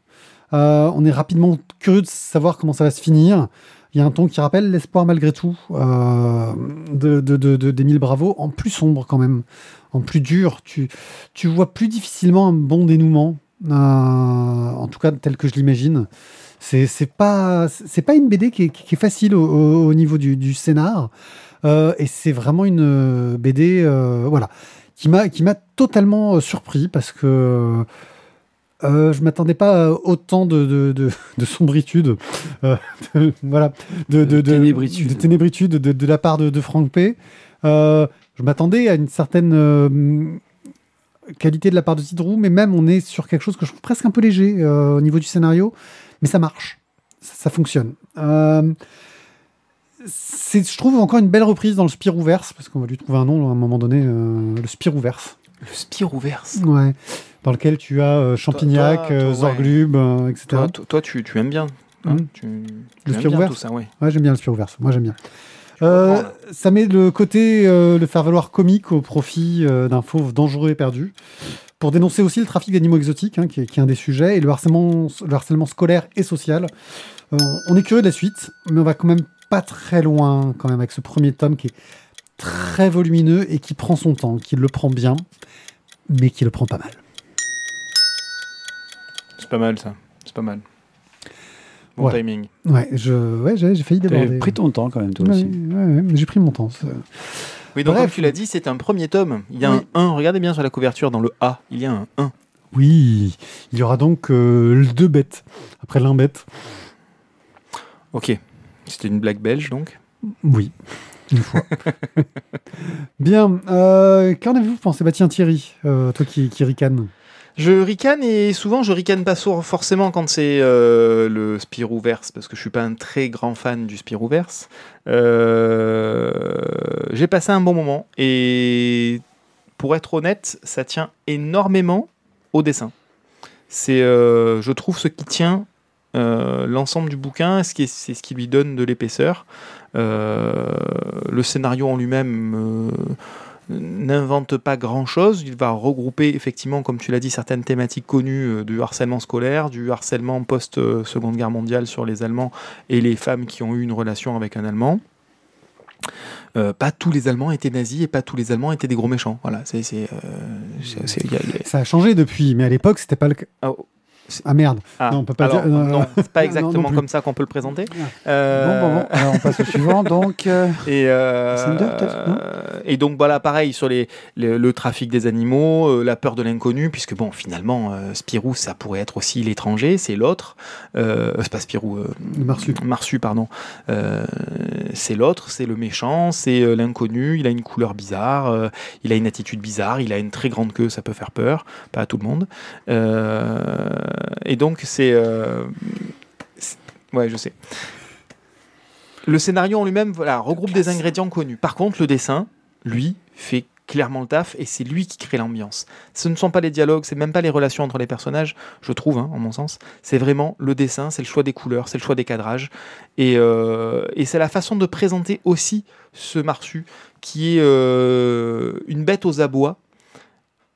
Euh, on est rapidement curieux de savoir comment ça va se finir. Il y a un ton qui rappelle l'espoir malgré tout euh, de, Bravo, en plus sombre quand même, en plus dur. Tu, tu vois plus difficilement un bon dénouement, euh, en tout cas tel que je l'imagine. C'est, pas c'est pas une BD qui est, facile au, au- au niveau du, scénar, et c'est vraiment une BD voilà qui m'a qui m'a totalement euh, surpris parce que euh, je m'attendais pas à autant de, de, de, de sombritude, euh, de- voilà, de, de, de, Ténébritude. de ténébritude de, de la part de, de Franck P. Euh, je m'attendais à une certaine euh, qualité de la part de Tidrou, mais même on est sur quelque chose que je trouve presque un peu léger euh, au niveau du scénario, mais ça marche, ça, ça fonctionne. C'est, je trouve encore une belle reprise dans le Spirouverse, parce qu'on va lui trouver un nom à un moment donné, euh, le Spirouverse. Le Spirouverse. Ouais. Dans lequel tu as euh, Champignac, toi, toi, euh. Zorglub, euh, etc. Toi, tu, tu aimes bien. hein, tu, tu Le Spirouverse ouais. Ouais, j'aime bien le Spirouverse. Moi, j'aime bien. Euh, ça met le côté le faire valoir comique au profit d'un fauve dangereux et perdu. Pour dénoncer aussi le trafic d'animaux exotiques, hein, qui, est, qui est un des sujets, et le harcèlement, le harcèlement scolaire et social. Euh, on est curieux de la suite, mais on va quand même pas très loin quand même avec ce premier tome qui est très volumineux et qui prend son temps, qui le prend bien, mais qui le prend pas mal. C'est pas mal ça. C'est pas mal. Bon Ouais. timing. Ouais, je, ouais, j'ai j'ai failli T'as déborder. pris ton temps quand même, toi Ouais, aussi. ouais, ouais, mais j'ai pris mon temps. Oui, donc Bref. comme tu l'as dit, c'est un premier tome. Il y a Oui. un 1. Regardez bien sur la couverture, dans le A, il y a un 1. Oui, il y aura donc euh, deux bêtes après l'un bête. Ok. C'était une blague belge donc. Oui, une fois. Bien, euh, qu'en avez-vous pensé? Bah tiens Thierry, euh, toi qui, qui ricane. Je ricane et souvent je ricane pas forcément quand c'est euh, le Spirouverse parce que je suis pas un très grand fan du Spirouverse. Euh, J'ai passé un bon moment et pour être honnête, ça tient énormément au dessin. C'est, euh, je trouve, ce qui tient euh, l'ensemble du bouquin, ce qui est- c'est ce qui lui donne de l'épaisseur. Euh, le scénario en lui-même euh, n'invente pas grand-chose. Il va regrouper effectivement, comme tu l'as dit, certaines thématiques connues du harcèlement scolaire, du harcèlement post-Seconde Guerre mondiale sur les Allemands et les femmes qui ont eu une relation avec un Allemand. Euh, pas tous les Allemands étaient nazis et pas tous les Allemands étaient des gros méchants. Voilà, c'est euh, Ça a changé depuis, mais à l'époque c'était pas le cas. Ah, Ah merde. ah, Non, on peut pas alors, dire- euh, non, c'est pas exactement non comme ça qu'on peut le présenter. Ah. Euh, Bon, bon, bon. Alors on passe au suivant. Donc, euh, Et, euh, et donc voilà, pareil sur les, les- le trafic des animaux, la peur de l'inconnu, puisque bon, finalement, Spirou, ça pourrait être aussi l'étranger, c'est l'autre. C'est pas Spirou, Marsu. Marsu, pardon. C'est l'autre, c'est le méchant, c'est l'inconnu. Il a une couleur bizarre, il a une attitude bizarre, il a une très grande queue, ça peut faire peur, pas à tout le monde. Euh, et donc c'est, euh, c'est- ouais, je sais. Le scénario en lui-même, regroupe des ingrédients connus. Par contre, le dessin, lui, fait clairement le taf et c'est lui qui crée l'ambiance. Ce ne sont pas les dialogues, c'est même pas les relations entre les personnages, je trouve, hein, en mon sens. C'est vraiment le dessin, c'est le choix des couleurs, c'est le choix des cadrages. Et, euh, c'est la façon de présenter aussi ce Marsu, qui est euh, une bête aux abois.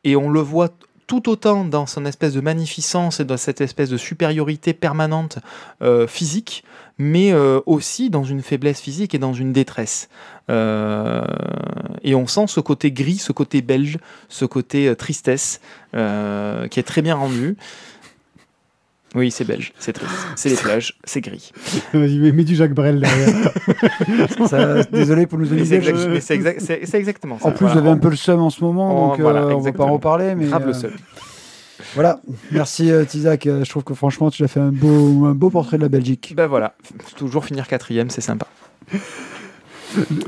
Et on le voit tout autant dans son espèce de magnificence et dans cette espèce de supériorité permanente euh, physique, mais euh, aussi dans une faiblesse physique et dans une détresse. Euh, et on sent ce côté gris, ce côté belge, ce côté tristesse, qui est très bien rendu. Oui, c'est belge, c'est triste. C'est les plages, c'est gris. Vas-y, mets, mets du Jacques Brel derrière. ça, désolé pour nous Mais c'est exact- exactement ça. En plus, Voilà. j'avais un peu le seum en ce moment, donc voilà, euh, on va pas en reparler. Mais, Grave le euh, seul. Voilà, merci euh, Tizak. Euh, Je trouve que franchement, tu as fait un beau, un beau portrait de la Belgique. Ben voilà, toujours finir quatrième, c'est sympa.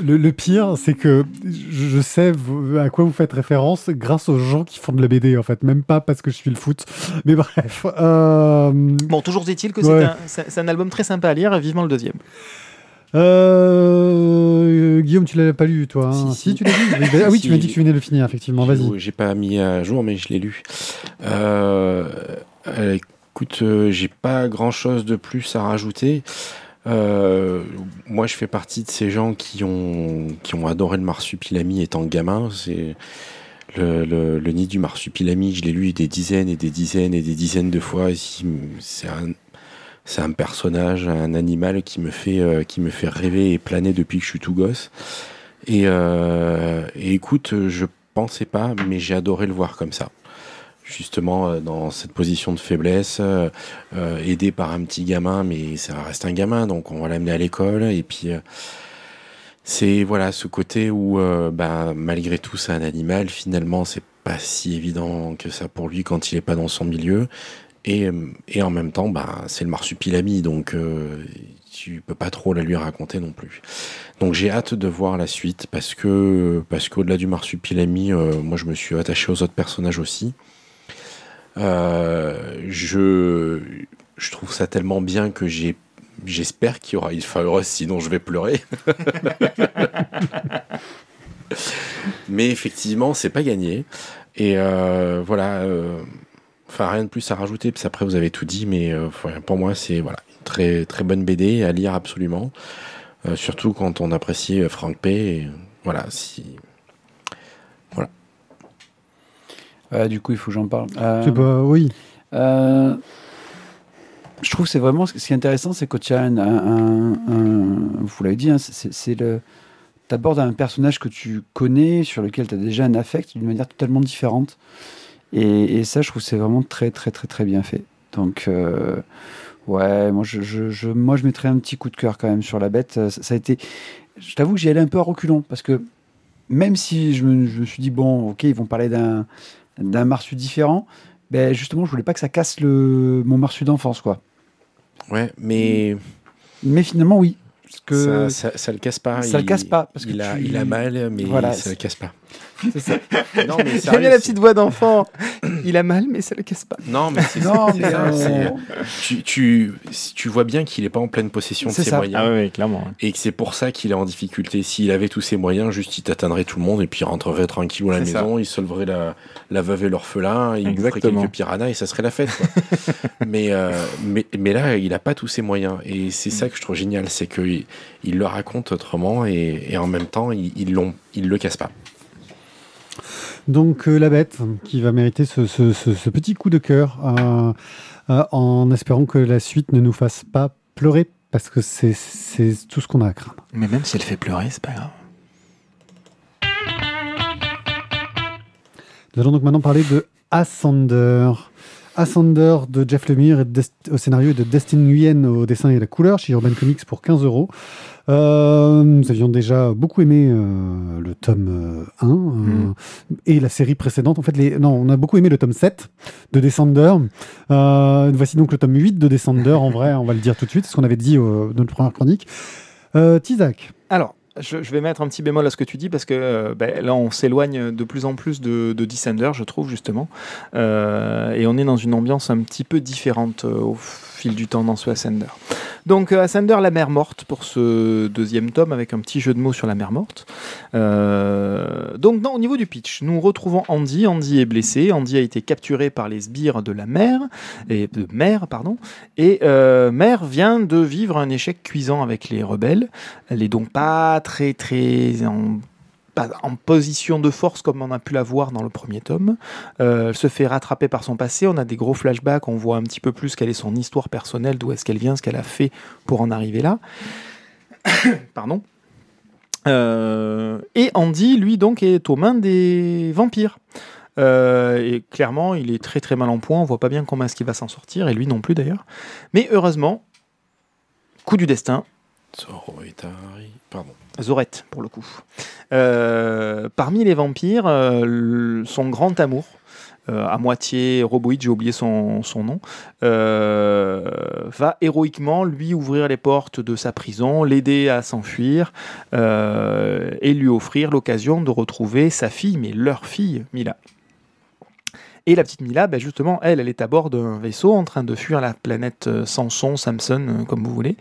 Le, le pire, c'est que je sais à quoi vous faites référence grâce aux gens qui font de la BD, en fait. Même pas parce que je suis le foot. Mais bref. euh, Bon, toujours est-il que Ouais. c'est un, album très sympa à lire vivement le deuxième. euh, Guillaume, tu l'as pas lu, toi hein Si, si. tu l'as lu bah- Ah oui, Si. tu m'as dit que tu venais de le finir, effectivement. Vas-y. J'ai pas mis à jour, mais je l'ai lu. Euh, euh, écoute, j'ai pas grand chose de plus à rajouter. Euh, moi, je fais partie de ces gens qui ont, qui ont adoré le marsupilami étant gamin. C'est le, nid du marsupilami, je l'ai lu des dizaines et des dizaines et des dizaines de fois. C'est un, c'est un personnage, un animal qui me fait, euh, qui me fait rêver et planer depuis que je suis tout gosse. Et, euh, et écoute, je pensais pas, mais j'ai adoré le voir comme ça. Justement, euh, dans cette position de faiblesse, euh, euh, aidé par un petit gamin, mais ça reste un gamin, donc on va l'amener à l'école. Et puis, c'est voilà ce côté où, euh, bah, malgré tout, c'est un animal. Finalement, c'est pas si évident que ça pour lui quand il est pas dans son milieu. Et, et en même temps, bah, c'est le marsupilami, donc tu peux pas trop la lui raconter non plus. Donc j'ai hâte de voir la suite parce que parce qu'au-delà du marsupilami, moi je me suis attaché aux autres personnages aussi. Euh, je je trouve ça tellement bien que j'ai j'espère qu'il y aura une fin heureuse, sinon je vais pleurer. Mais effectivement, c'est pas gagné. Et euh, voilà. euh, Enfin, rien de plus à rajouter, parce qu'après vous avez tout dit, mais euh, pour moi, c'est voilà, une très, très bonne BD à lire absolument. Surtout quand on apprécie Frank P. Et, voilà, si. Euh, du coup, il faut que j'en parle. Euh, pas, oui. euh, Je trouve que c'est vraiment ce qui est intéressant, c'est quand tu as un, un- un- vous l'avez dit, hein, c'est le, t'abordes un personnage que tu connais, sur lequel tu as déjà un affect d'une manière totalement différente. Et, et ça, je trouve que c'est vraiment très, très, très, très bien fait. Donc, euh, ouais, moi je, je, je- moi, je mettrais un petit coup de cœur quand même sur la bête. Euh, Ça, ça a été, je t'avoue que j'y allais un peu à reculons parce que même si je me, je me suis dit, bon, ok, ils vont parler d'un, d'un Marsu différent, ben justement, je voulais pas que ça casse le, mon Marsu d'enfance, quoi. Ouais, mais Mais finalement, oui. Parce que ça, ça, ça le casse pas. ça le il- casse pas, parce que il, a, tu- il a mal, mais Voilà, ça le casse pas. C'est ça. Non, mais J'aime bien la petite voix d'enfant. Il a mal, mais ça le casse pas. Non, mais c'est Non, mais ça, euh, c'est- tu, tu, tu vois bien qu'il est pas en pleine possession de C'est ses ça. moyens. Ah oui, clairement. Et que c'est pour ça qu'il est en difficulté. S'il avait tous ses moyens, juste il t'atteindrait tout le monde et puis il rentrerait tranquille à la ça. maison, il sauverait la, la veuve et l'orphelin, il boufferait quelques piranhas et ça serait la fête. quoi. mais, euh, mais, mais là, il a pas tous ses moyens. Et c'est ça que je trouve génial, c'est qu'il il le raconte autrement et, et en même temps, il, il, l'ont- il le casse pas. Donc euh, la bête qui va mériter ce, ce- ce- ce petit coup de cœur euh, euh, en espérant que la suite ne nous fasse pas pleurer parce que c'est- c'est tout ce qu'on a à craindre. Mais même si elle fait pleurer, c'est pas grave. Nous allons donc maintenant parler de Ascender. Ascender de Jeff Lemire et au scénario et de Destin Nguyen au dessin et la couleur chez Urban Comics pour 15 euros. Euh, Nous avions déjà beaucoup aimé euh, le tome euh, 1 euh, et la série précédente. En fait, les... non, on a beaucoup aimé le tome 7 de Descender. Voici donc le tome 8 de Descender. En vrai, on va le dire tout de suite, c'est ce qu'on avait dit dans notre première chronique. Tizak, Alors, je, vais mettre un petit bémol à ce que tu dis parce que euh, ben, là, on s'éloigne de plus en plus de, de je trouve, justement. Euh, et on est dans une ambiance un petit peu différente euh, fil du temps dans ce Ascender. Donc, euh, Ascender, la mer morte, pour ce deuxième tome, avec un petit jeu de mots sur la mer morte. Euh, donc, au niveau du pitch, nous retrouvons Andy. Andy est blessé. Andy a été capturé par les sbires de la mer, et de mer, pardon. Et euh, Mère vient de vivre un échec cuisant avec les rebelles. Elle est donc pas très très en, pas en position de force comme on a pu la voir dans le premier tome. Euh, elle se fait rattraper par son passé. On a des gros flashbacks. On voit un petit peu plus quelle est son histoire personnelle, d'où est-ce qu'elle vient, ce qu'elle a fait pour en arriver là. Pardon. Euh, et Andy, lui, donc, est aux mains des vampires. Euh, et clairement, il est très très mal en point. On voit pas bien comment est-ce qu'il va s'en sortir, et lui non plus d'ailleurs. Mais heureusement, coup du destin, Pardon. Zorette pour le coup. Euh, parmi les vampires, euh, son grand amour, euh, à moitié roboïde, j'ai oublié son, nom, va héroïquement lui ouvrir les portes de sa prison, l'aider à s'enfuir et lui offrir l'occasion de retrouver sa fille, mais leur fille, Mila. Et la petite Mila, ben justement, elle, elle est à bord d'un vaisseau en train de fuir la planète Samson, Samson, comme vous voulez,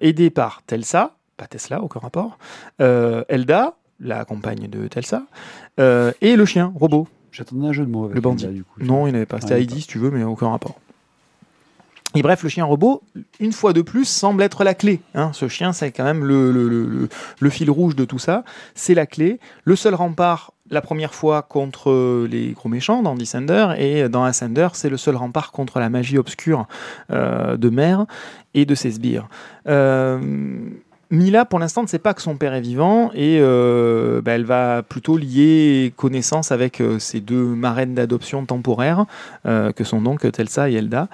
aidée par Telsa, pas Tesla, aucun rapport, euh, Elda, la compagne de Telsa, euh, et le chien, robot. J'attendais un jeu de mots avec Le bandit. Linda, du coup. Non, il n'y avait pas. C'était Ah, Heidi, si tu veux, mais aucun rapport. Et bref, le chien robot, une fois de plus, semble être la clé. hein. Ce chien, c'est quand même le, le- le- le- le fil rouge de tout ça. C'est la clé. Le seul rempart, la première fois, contre les gros méchants dans Descender. Et dans Ascender, c'est le seul rempart contre la magie obscure euh, de Mère et de ses sbires. Euh, Mila, pour l'instant, ne sait pas que son père est vivant et euh, bah, elle va plutôt lier connaissance avec euh, ses deux marraines d'adoption temporaires, euh, que sont donc Telsa et Elda.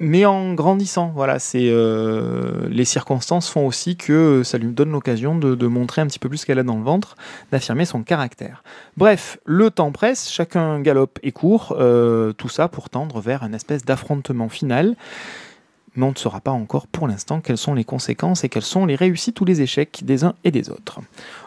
Mais en grandissant, voilà, c'est euh, les circonstances font aussi que ça lui donne l'occasion de, de montrer un petit peu plus ce qu'elle a dans le ventre, d'affirmer son caractère. Bref, le temps presse, chacun galope et court, euh, tout ça pour tendre vers un espèce d'affrontement final mais on ne saura pas encore pour l'instant quelles sont les conséquences et quelles sont les réussites ou les échecs des uns et des autres.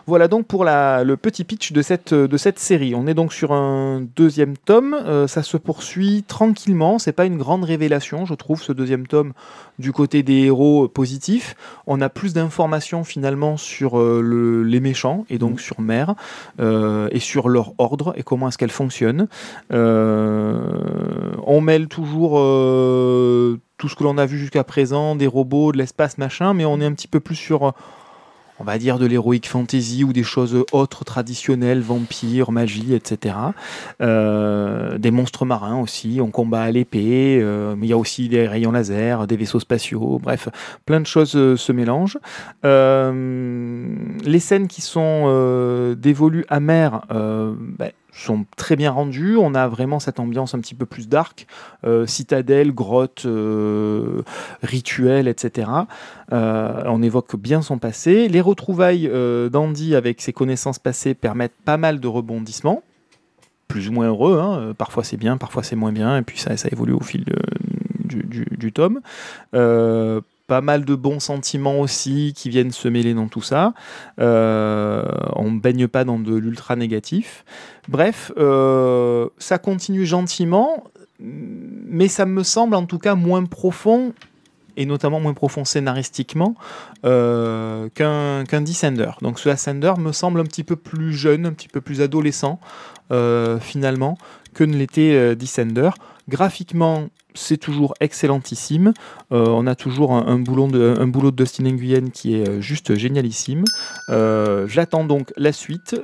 Voilà donc pour la- le petit pitch de cette, de cette série. On est donc sur un deuxième tome, euh, ça se poursuit tranquillement, c'est pas une grande révélation je trouve ce deuxième tome du côté des héros positifs. On a plus d'informations finalement sur euh, le- les méchants et donc sur Mère euh, et sur leur ordre et comment est-ce qu'elle fonctionne. On mêle toujours tout ce que l'on a vu jusqu'à présent, des robots, de l'espace, machin, mais on est un petit peu plus sur, euh, on va dire de l'héroïque fantasy ou des choses autres traditionnelles, vampires, magie, etc. Euh, des monstres marins aussi, on combat à l'épée, euh, mais il y a aussi des rayons laser, des vaisseaux spatiaux, bref, plein de choses se mélangent. Les scènes qui sont dévolues à mer ben, sont très bien rendues. On a vraiment cette ambiance un petit peu plus dark, euh, citadelle, grotte, euh, rituel, etc. Euh, on évoque bien son passé. Les retrouvailles d'Andy avec ses connaissances passées permettent pas mal de rebondissements, plus ou moins heureux. hein. Parfois c'est bien, parfois c'est moins bien, et puis ça, évolue au fil du, tome. Pas mal de bons sentiments aussi qui viennent se mêler dans tout ça. Euh, on ne baigne pas dans de l'ultra négatif. Bref, euh, ça continue gentiment, mais ça me semble en tout cas moins profond, et notamment moins profond scénaristiquement, euh, qu'un Descender. Donc ce Ascender me semble un petit peu plus jeune, un petit peu plus adolescent, finalement, que ne l'était Descender. Graphiquement, c'est toujours excellentissime. Euh, on a toujours un, boulot de, Dustin Nguyen qui est euh, juste génialissime. Euh, J'attends donc la suite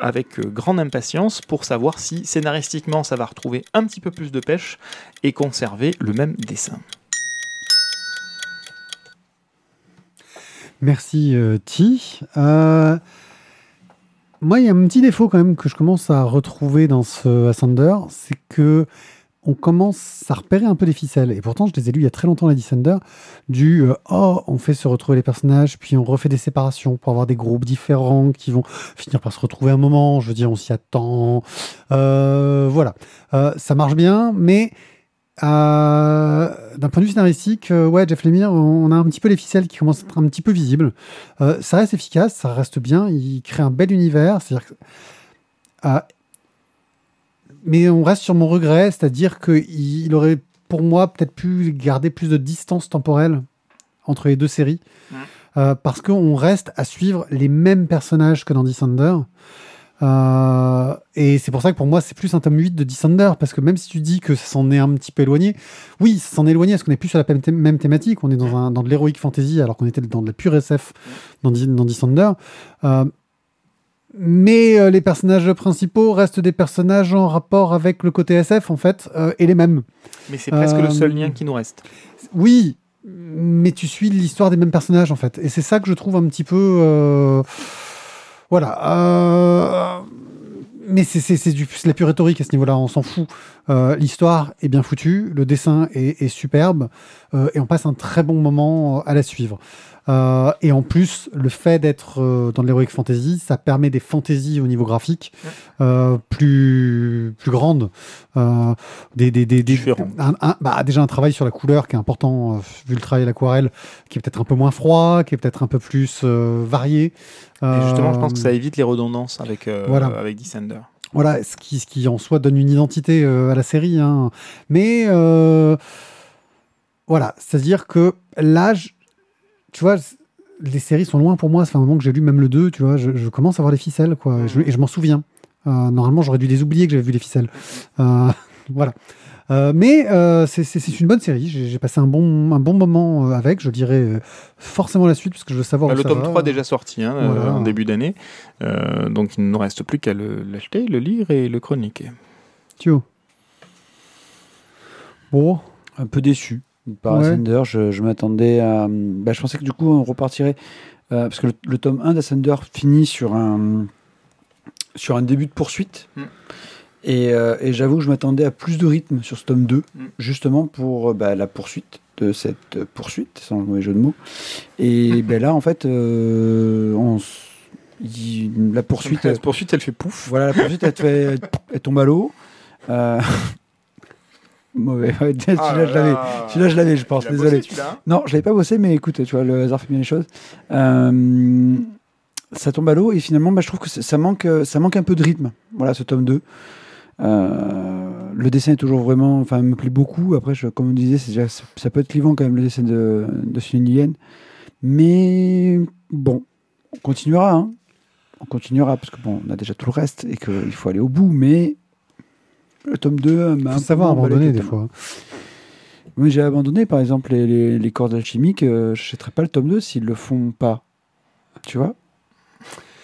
avec grande impatience pour savoir si scénaristiquement ça va retrouver un petit peu plus de pêche et conserver le même dessin. Merci Ti. Moi, il y a un petit défaut quand même que je commence à retrouver dans ce Ascender, c'est que on commence à repérer un peu des ficelles. Et pourtant, je les ai lus il y a très longtemps, les Descender, du euh, oh, on fait se retrouver les personnages, puis on refait des séparations pour avoir des groupes différents qui vont finir par se retrouver un moment. Je veux dire, on s'y attend. Euh, voilà. Euh, ça marche bien, mais d'un point de vue scénaristique, ouais, Jeff Lemire, on a un petit peu les ficelles qui commencent à être un petit peu visibles. Ça reste efficace, ça reste bien, il crée un bel univers. C'est-à-dire mais on reste sur mon regret, c'est-à-dire qu'il il aurait, pour moi, peut-être pu garder plus de distance temporelle entre les deux séries, euh, parce qu'on reste à suivre les mêmes personnages que dans Descender. Euh, et c'est pour ça que pour moi, c'est plus un tome 8 de Descender, parce que même si tu dis que ça s'en est un petit peu éloigné, oui, ça s'en est éloigné, parce qu'on est plus sur la même, thé- même thématique, on est dans, un, dans de l'héroïque fantasy, alors qu'on était dans de la pure SF dans, dans Descender. Euh, mais euh, les personnages principaux restent des personnages en rapport avec le côté SF, en fait, euh, et les mêmes. Mais c'est presque le seul Euh, lien qui nous reste. Oui, mais tu suis l'histoire des mêmes personnages en fait. Et c'est ça que je trouve un petit peu. Voilà. Mais c'est- de la pure rhétorique à ce niveau-là, on s'en fout. L'histoire est bien foutue, le dessin est, est superbe, et on passe un très bon moment à la suivre. Euh, et en plus, le fait d'être euh, dans de l'heroic fantasy, ça permet des fantaisies au niveau graphique euh, plus, plus grandes. Euh, des, des, des, des- Différents. un- un- bah, déjà un travail sur la couleur qui est important, euh, vu le travail à l'aquarelle, qui est peut-être un peu moins froid, qui est peut-être un peu plus euh, varié. Et justement, je pense que ça évite les redondances avec, euh, voilà. avec Descender. voilà, ce qui, ce qui en soi donne une identité euh, à la série. hein. Mais euh, voilà, c'est-à-dire que là, je- tu vois, les séries sont loin pour moi. Ça fait un moment que j'ai lu même le 2, tu vois, je, je commence à voir les ficelles, quoi. Et je, et je m'en souviens. Euh, normalement, j'aurais dû les oublier que j'avais vu les ficelles. Euh, voilà. Euh, mais c'est- une bonne série. J'ai passé un bon, un bon moment avec. Je dirais forcément la suite parce que je veux savoir Bah, où le ça tome va. 3 est déjà sorti hein, Voilà. en début d'année. Donc il ne nous reste plus qu'à le- l'acheter, le lire et le chroniquer. Thio. Bon, un peu déçu par Ouais. Ascender. Je, je m'attendais à. bah, je pensais que du coup, on repartirait. euh, parce que le, le tome 1 d'Ascender finit sur un, sur un début de poursuite. Mm. Et, euh, et j'avoue que je m'attendais à plus de rythme sur ce tome 2, Mm. justement pour euh, bah, la poursuite de cette poursuite, sans le mauvais jeu de mots. Et ben là, en fait, euh, on s- il- la poursuite. La poursuite, elle fait pouf. Voilà, la poursuite, elle, te fait, elle tombe à l'eau. Euh, Mauvais. Ouais, celui-là, je l'avais. Celui-là, je l'avais, je pense. Ah Désolé. bossé, hein Non, je l'avais pas bossé, mais écoute, tu vois, le hasard fait bien les choses. Euh, ça tombe à l'eau et finalement, bah, je trouve que ça manque, euh, ça manque un peu de rythme. Voilà, ce tome 2. Euh, le dessin est toujours vraiment, enfin, me plaît beaucoup. Après, je, comme on disait, déjà- ça peut être clivant quand même le dessin de, de Yen. Mais bon, on continuera. hein. On continuera parce que bon, on a déjà tout le reste et qu'il faut aller au bout. Mais le tome 2 m'a un savoir abandonner des fois. oui, j'ai abandonné, par exemple, les, les, les cordes alchimiques. euh, je n'achèterais pas le tome 2 s'ils le font pas Tu vois?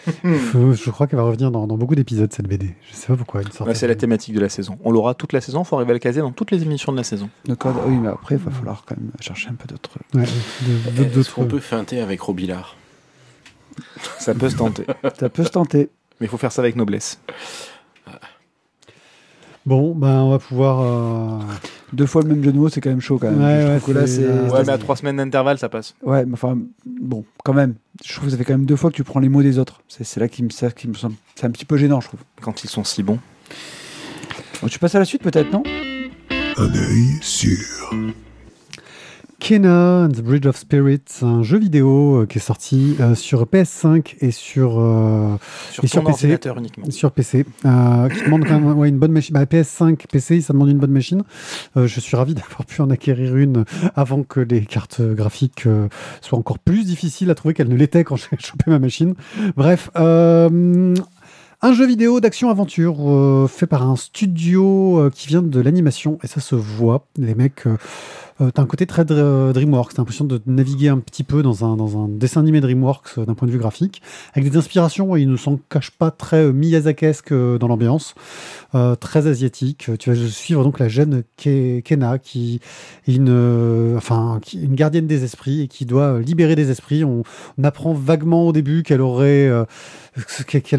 Faut- je crois qu'elle va revenir dans, dans beaucoup d'épisodes, cette BD. Je sais pas pourquoi. Ouais, c'est la thématique de la saison. On l'aura toute la saison, il faut arriver à le caser dans toutes les émissions de la saison. D'accord. Oui, mais après, il va falloir quand même chercher un peu d'autres. Ouais, de- Est-ce qu'on peut feinter avec Robillard Ça peut se tenter. Ça peut se tenter. Mais il faut faire ça avec noblesse. Bon, ben, on va pouvoir. euh, Deux fois le même jeu de mots, c'est quand même chaud quand même. Ouais, Je ouais, trouve que là, c'est- Ouais, mais à trois semaines d'intervalle, ça passe. Ouais, mais enfin, bon, quand même. Je trouve que ça fait quand même deux fois que tu prends les mots des autres. C'est c'est là qui me, ça qui me semble. C'est un petit peu gênant, je trouve. Quand ils sont si bons. Bon, tu passes à la suite, peut-être, non? Un œil sûr. Kena and the Bridge of Spirits, un jeu vidéo euh, qui est sorti euh, sur PS5 et sur, euh, Sur Et sur PC. uniquement. sur PC, euh, qui demande quand même ouais, une bonne machine. Bah, PS5, PC, ça demande une bonne machine. Je suis ravi d'avoir pu en acquérir une avant que les cartes graphiques soient encore plus difficiles à trouver qu'elles ne l'étaient quand j'ai chopé ma machine. Bref, un jeu vidéo d'action-aventure euh, fait par un studio euh, qui vient de l'animation et ça se voit. Les mecs, euh, euh, t'as un côté très dr- DreamWorks, t'as l'impression de naviguer un petit peu dans un, dans un dessin animé DreamWorks euh, d'un point de vue graphique, avec des inspirations, et ils ne s'en cachent pas très euh, Miyazakesque euh, dans l'ambiance, euh, très asiatique. Tu vas suivre donc la jeune Ke- Kena qui est une, euh, enfin, une gardienne des esprits et qui doit libérer des esprits. On, apprend vaguement au début qu'elle aurait, euh,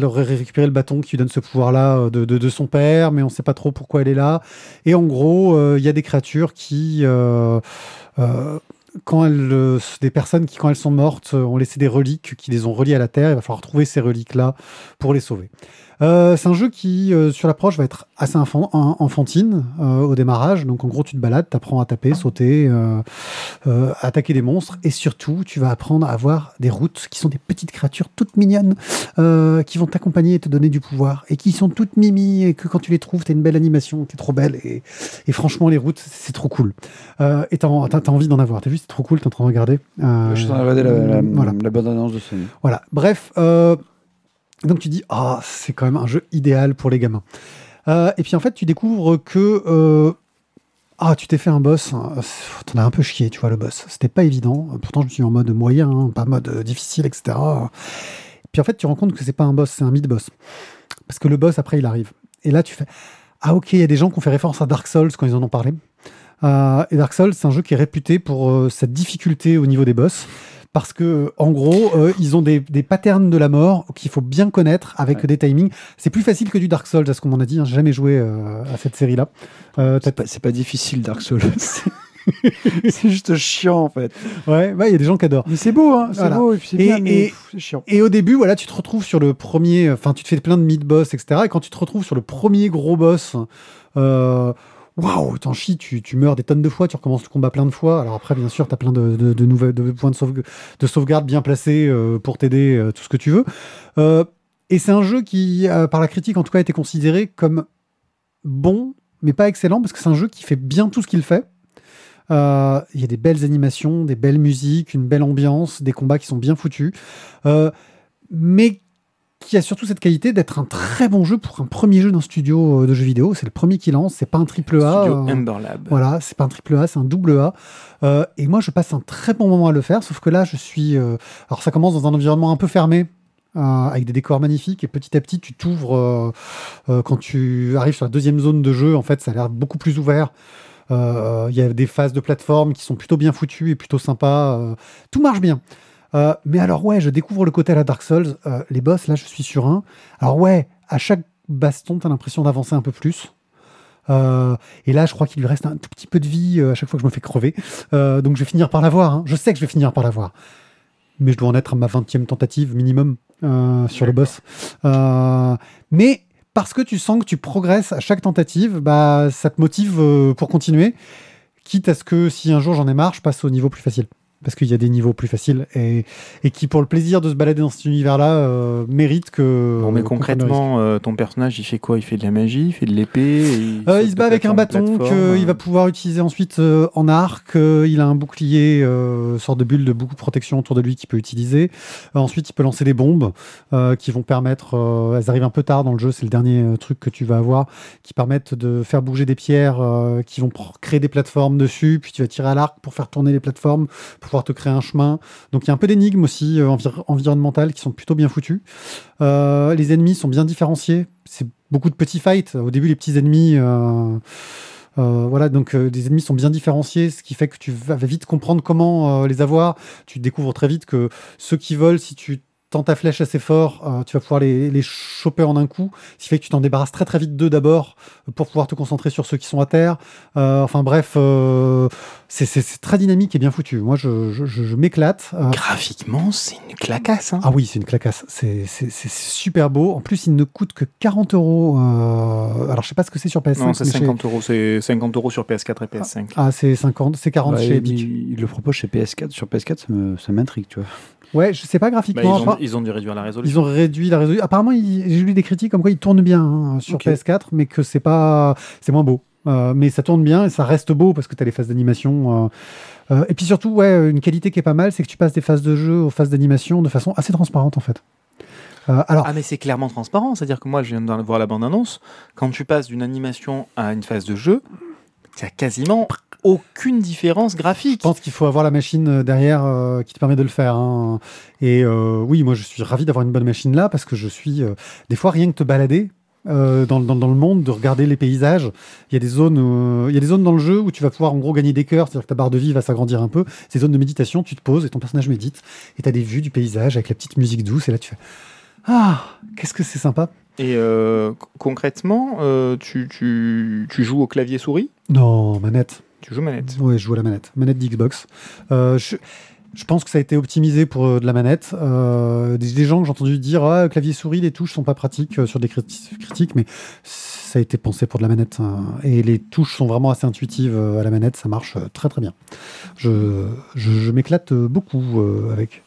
aurait récupéré le bâton qui lui donne ce pouvoir-là euh, de, de- son père, mais on ne sait pas trop pourquoi elle est là. Et en gros, euh, il y a des créatures qui, euh, euh, quand elles, euh, des personnes qui, quand elles sont mortes, euh, ont laissé des reliques qui les ont reliées à la terre. Il va falloir trouver ces reliques-là pour les sauver. Euh, c'est un jeu qui, euh, sur l'approche, va être assez enfant- en- enfantine euh, au démarrage. Donc, en gros, tu te balades, tu apprends à taper, sauter, attaquer des monstres. Et surtout, tu vas apprendre à avoir des routes qui sont des petites créatures toutes mignonnes qui vont t'accompagner et te donner du pouvoir. Et qui sont toutes mimi et que quand tu les trouves, tu as une belle animation qui est trop belle. Et, et franchement, les routes, c'est trop cool. Et tu as, envie d'en avoir. Tu as vu, c'est trop cool, tu en train de regarder. Je suis en train de regarder la, la, voilà. la bande-annonce de Sony. Voilà. Bref, euh, donc tu dis, ah, c'est quand même un jeu idéal pour les gamins. Euh, et puis en fait, tu découvres que euh, ah, tu t'es fait un boss, t'en as un peu chié, tu vois, le boss. C'était pas évident. Pourtant, je suis en mode moyen, hein, pas mode euh, difficile, etc. Puis en fait, tu rends compte que c'est pas un boss, c'est un mid-boss. Parce que le boss, après, il arrive. Et là, tu fais Ah, ok, il y a des gens qui ont fait référence à Dark Souls quand ils en ont parlé. Et Dark Souls, c'est un jeu qui est réputé pour cette difficulté au niveau des boss. Parce que, en gros, euh, ils ont des, des patterns de la mort qu'il faut bien connaître avec Ouais. des timings. C'est plus facile que du Dark Souls, à ce qu'on m'en a dit. hein. J'ai jamais joué euh, à cette série-là. Euh, C'est pas, difficile, Dark Souls. C'est- juste chiant, en fait. ouais, il y a des gens qui adorent. Mais c'est beau, hein. C'est Voilà. beau, et puis c'est bien, mais chiant. Et au début, voilà, tu te retrouves sur le premier, enfin, tu te fais plein de mid-boss, etc. Et quand tu te retrouves sur le premier gros boss, euh, waouh, t'en chies, tu, tu meurs des tonnes de fois, tu recommences le combat plein de fois. Alors après, bien sûr, t'as plein de, de, nouvelles de points de, sauve- de sauvegarde bien placés euh, pour t'aider, euh, tout ce que tu veux. Euh, et c'est un jeu qui, par la critique en tout cas, a été considéré comme bon, mais pas excellent, parce que c'est un jeu qui fait bien tout ce qu'il fait. Il y a des belles animations, des belles musiques, une belle ambiance, des combats qui sont bien foutus. Mais qui a surtout cette qualité d'être un très bon jeu pour un premier jeu d'un studio euh, de jeux vidéo. C'est le premier qui lance, c'est pas un triple A. Studio euh, Ember Lab. voilà, c'est pas un triple A, c'est un double A. Euh, et moi, je passe un très bon moment à le faire, sauf que là, je suis. euh, Alors, ça commence dans un environnement un peu fermé. euh, avec des décors magnifiques et petit à petit tu t'ouvres euh, euh, quand tu arrives sur la deuxième zone de jeu en fait ça a l'air beaucoup plus ouvert Euh, il y a des phases de plateforme qui sont plutôt bien foutues et plutôt sympas euh, tout marche bien euh, mais alors ouais, je découvre le côté à la Dark Souls. Euh, les boss, là, je suis sur un. Alors ouais, à chaque baston, t'as l'impression d'avancer un peu plus. Euh, et là, je crois qu'il lui reste un tout petit peu de vie à chaque fois que je me fais crever. Donc je vais finir par l'avoir. hein. Je sais que je vais finir par l'avoir. Mais je dois en être à ma 20e tentative minimum sur le boss. Mais parce que tu sens que tu progresses à chaque tentative, bah, ça te motive pour continuer. Quitte à ce que si un jour j'en ai marre, je passe au niveau plus facile parce qu'il y a des niveaux plus faciles et, et qui, pour le plaisir de se balader dans cet univers-là, euh, méritent que. Bon, mais concrètement, euh, ton personnage, il fait quoi? Il fait de la magie, il fait de l'épée? Il, Euh, il se bat avec un bâton qu'il va pouvoir utiliser ensuite euh, en arc. euh, il a un bouclier, euh, sorte de bulle de beaucoup de protection autour de lui qu'il peut utiliser. Euh, ensuite, il peut lancer des bombes euh, qui vont permettre. euh, elles arrivent un peu tard dans le jeu, c'est le dernier euh, truc que tu vas avoir, qui permettent de faire bouger des pierres euh, qui vont créer des plateformes dessus. Puis tu vas tirer à l'arc pour faire tourner les plateformes, pour te créer un chemin. Donc il y a un peu d'énigmes aussi euh, envir- environnementales qui sont plutôt bien foutues. Euh, les ennemis sont bien différenciés. C'est beaucoup de petits fights. Au début, les petits ennemis. euh, voilà, donc euh, les ennemis sont bien différenciés, ce qui fait que tu vas vite comprendre comment les avoir. Tu découvres très vite que ceux qui volent, si tu tends ta flèche assez fort, euh, tu vas pouvoir les, les choper en un coup. Ce qui fait que tu t'en débarrasses très très vite d'eux d'abord euh, pour pouvoir te concentrer sur ceux qui sont à terre. Euh, enfin bref, euh, c'est- très dynamique et bien foutu. Moi, je, je- je- je m'éclate. Euh, Graphiquement, c'est une clacasse. hein. ah oui, c'est une clacasse. C'est super beau. En plus, il ne coûte que 40 euros. Alors, je sais pas ce que c'est sur PS5. non, c'est mais chez- 50 euros. C'est 50 euros sur PS4 et PS5. Ah, c'est 50, c'est 40 Ouais, chez il, Epic. il le propose chez PS4. Sur PS4, ça me- ça m'intrigue, tu vois. Ouais, je sais pas Bah, ils, graphiquement. ont, appa- ils ont dû réduire la Ils résolution. ont réduit la résolution. Apparemment, j'ai lu des critiques comme quoi il tourne bien hein, sur Ok. PS4, mais que c'est pas, c'est moins beau. Euh, mais ça tourne bien et ça reste beau parce que tu as les phases d'animation. euh, euh, et puis surtout, ouais, une qualité qui est pas mal, c'est que tu passes des phases de jeu aux phases d'animation de façon assez transparente en fait. Euh, alors, Ah mais c'est clairement transparent, c'est-à-dire que moi je viens de voir la bande-annonce, quand tu passes d'une animation à une phase de jeu, il n'y a quasiment aucune différence graphique. Je pense qu'il faut avoir la machine euh, derrière euh, qui te permet de le faire. hein. Et euh, oui, moi je suis ravi d'avoir une bonne machine là parce que je suis des fois rien que te balader. dans, dans- le monde, de regarder les paysages. Il y a des zones, il y a des zones dans le jeu où tu vas pouvoir en gros gagner des cœurs, c'est-à-dire que ta barre de vie va s'agrandir un peu. Ces zones de méditation, tu te poses et ton personnage médite et tu as des vues du paysage avec la petite musique douce et là tu fais ah qu'est-ce que c'est sympa. Et euh, concrètement, euh, tu, tu- tu joues au clavier souris? Non manette. Tu joues manette? Ouais, je joue à la manette. Manette d'Xbox. Euh, je, je pense que ça a été optimisé pour de la manette. Des, des gens que j'ai entendu dire ah, clavier souris, les touches sont pas pratiques sur des criti- critiques, mais ça a été pensé pour de la manette. hein. et les touches sont vraiment assez intuitives à la manette. Ça marche très très bien. Je, je, je m'éclate beaucoup avec.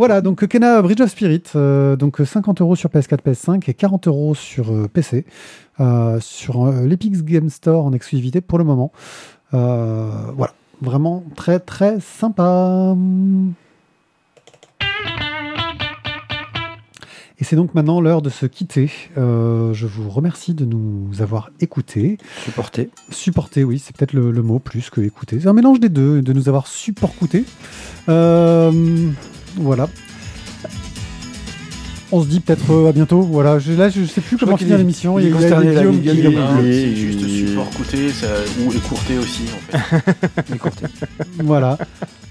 Voilà, donc Kena Bridge of Spirit, euh, donc 50 euros sur PS4, PS5 et 40 euros sur euh, PC, euh, sur l'Epic Game Store en exclusivité pour le moment. Voilà, vraiment très très sympa. Et c'est donc maintenant l'heure de se quitter. Euh, je vous remercie de nous avoir écoutés. Supporté. Supporter, oui, c'est peut-être le, le mot plus que écouter. C'est un mélange des deux, de nous avoir supporté. Euh, voilà. On se dit peut-être euh, à bientôt. Voilà, je, là, je sais plus comment finir l'émission. il a- consterné, il y a Guillaume il il Et- c'est juste support coûté ça, ou écourté aussi en fait. Écourté. Voilà.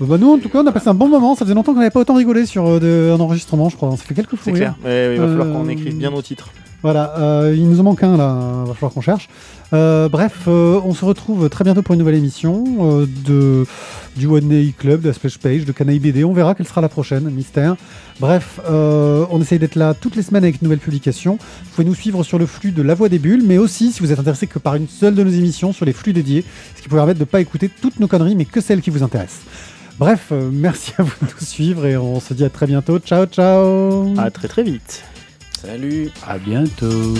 Bah, nous, en tout cas, on a passé un bon moment. Ça faisait longtemps qu'on n'avait pas autant rigolé sur euh, de- un enregistrement, je crois. Ça fait quelques fous C'est clair. Mais il va falloir Euh, qu'on écrive bien nos titres. Voilà, euh, il nous en manque un là, va falloir qu'on cherche. Euh, bref, euh, on se retrouve très bientôt pour une nouvelle émission de, du One Day Club, de la Splash Page, de Canaille BD. On verra quelle sera la prochaine, mystère. Bref, on essaye d'être là toutes les semaines avec de nouvelles publications. Vous pouvez nous suivre sur le flux de La Voix des Bulles, mais aussi si vous êtes intéressé que par une seule de nos émissions sur les flux dédiés, ce qui peut permettre de ne pas écouter toutes nos conneries, mais que celles qui vous intéressent. Bref, merci à vous de nous suivre et on se dit à très bientôt. Ciao, ciao À très très vite. Salut À bientôt.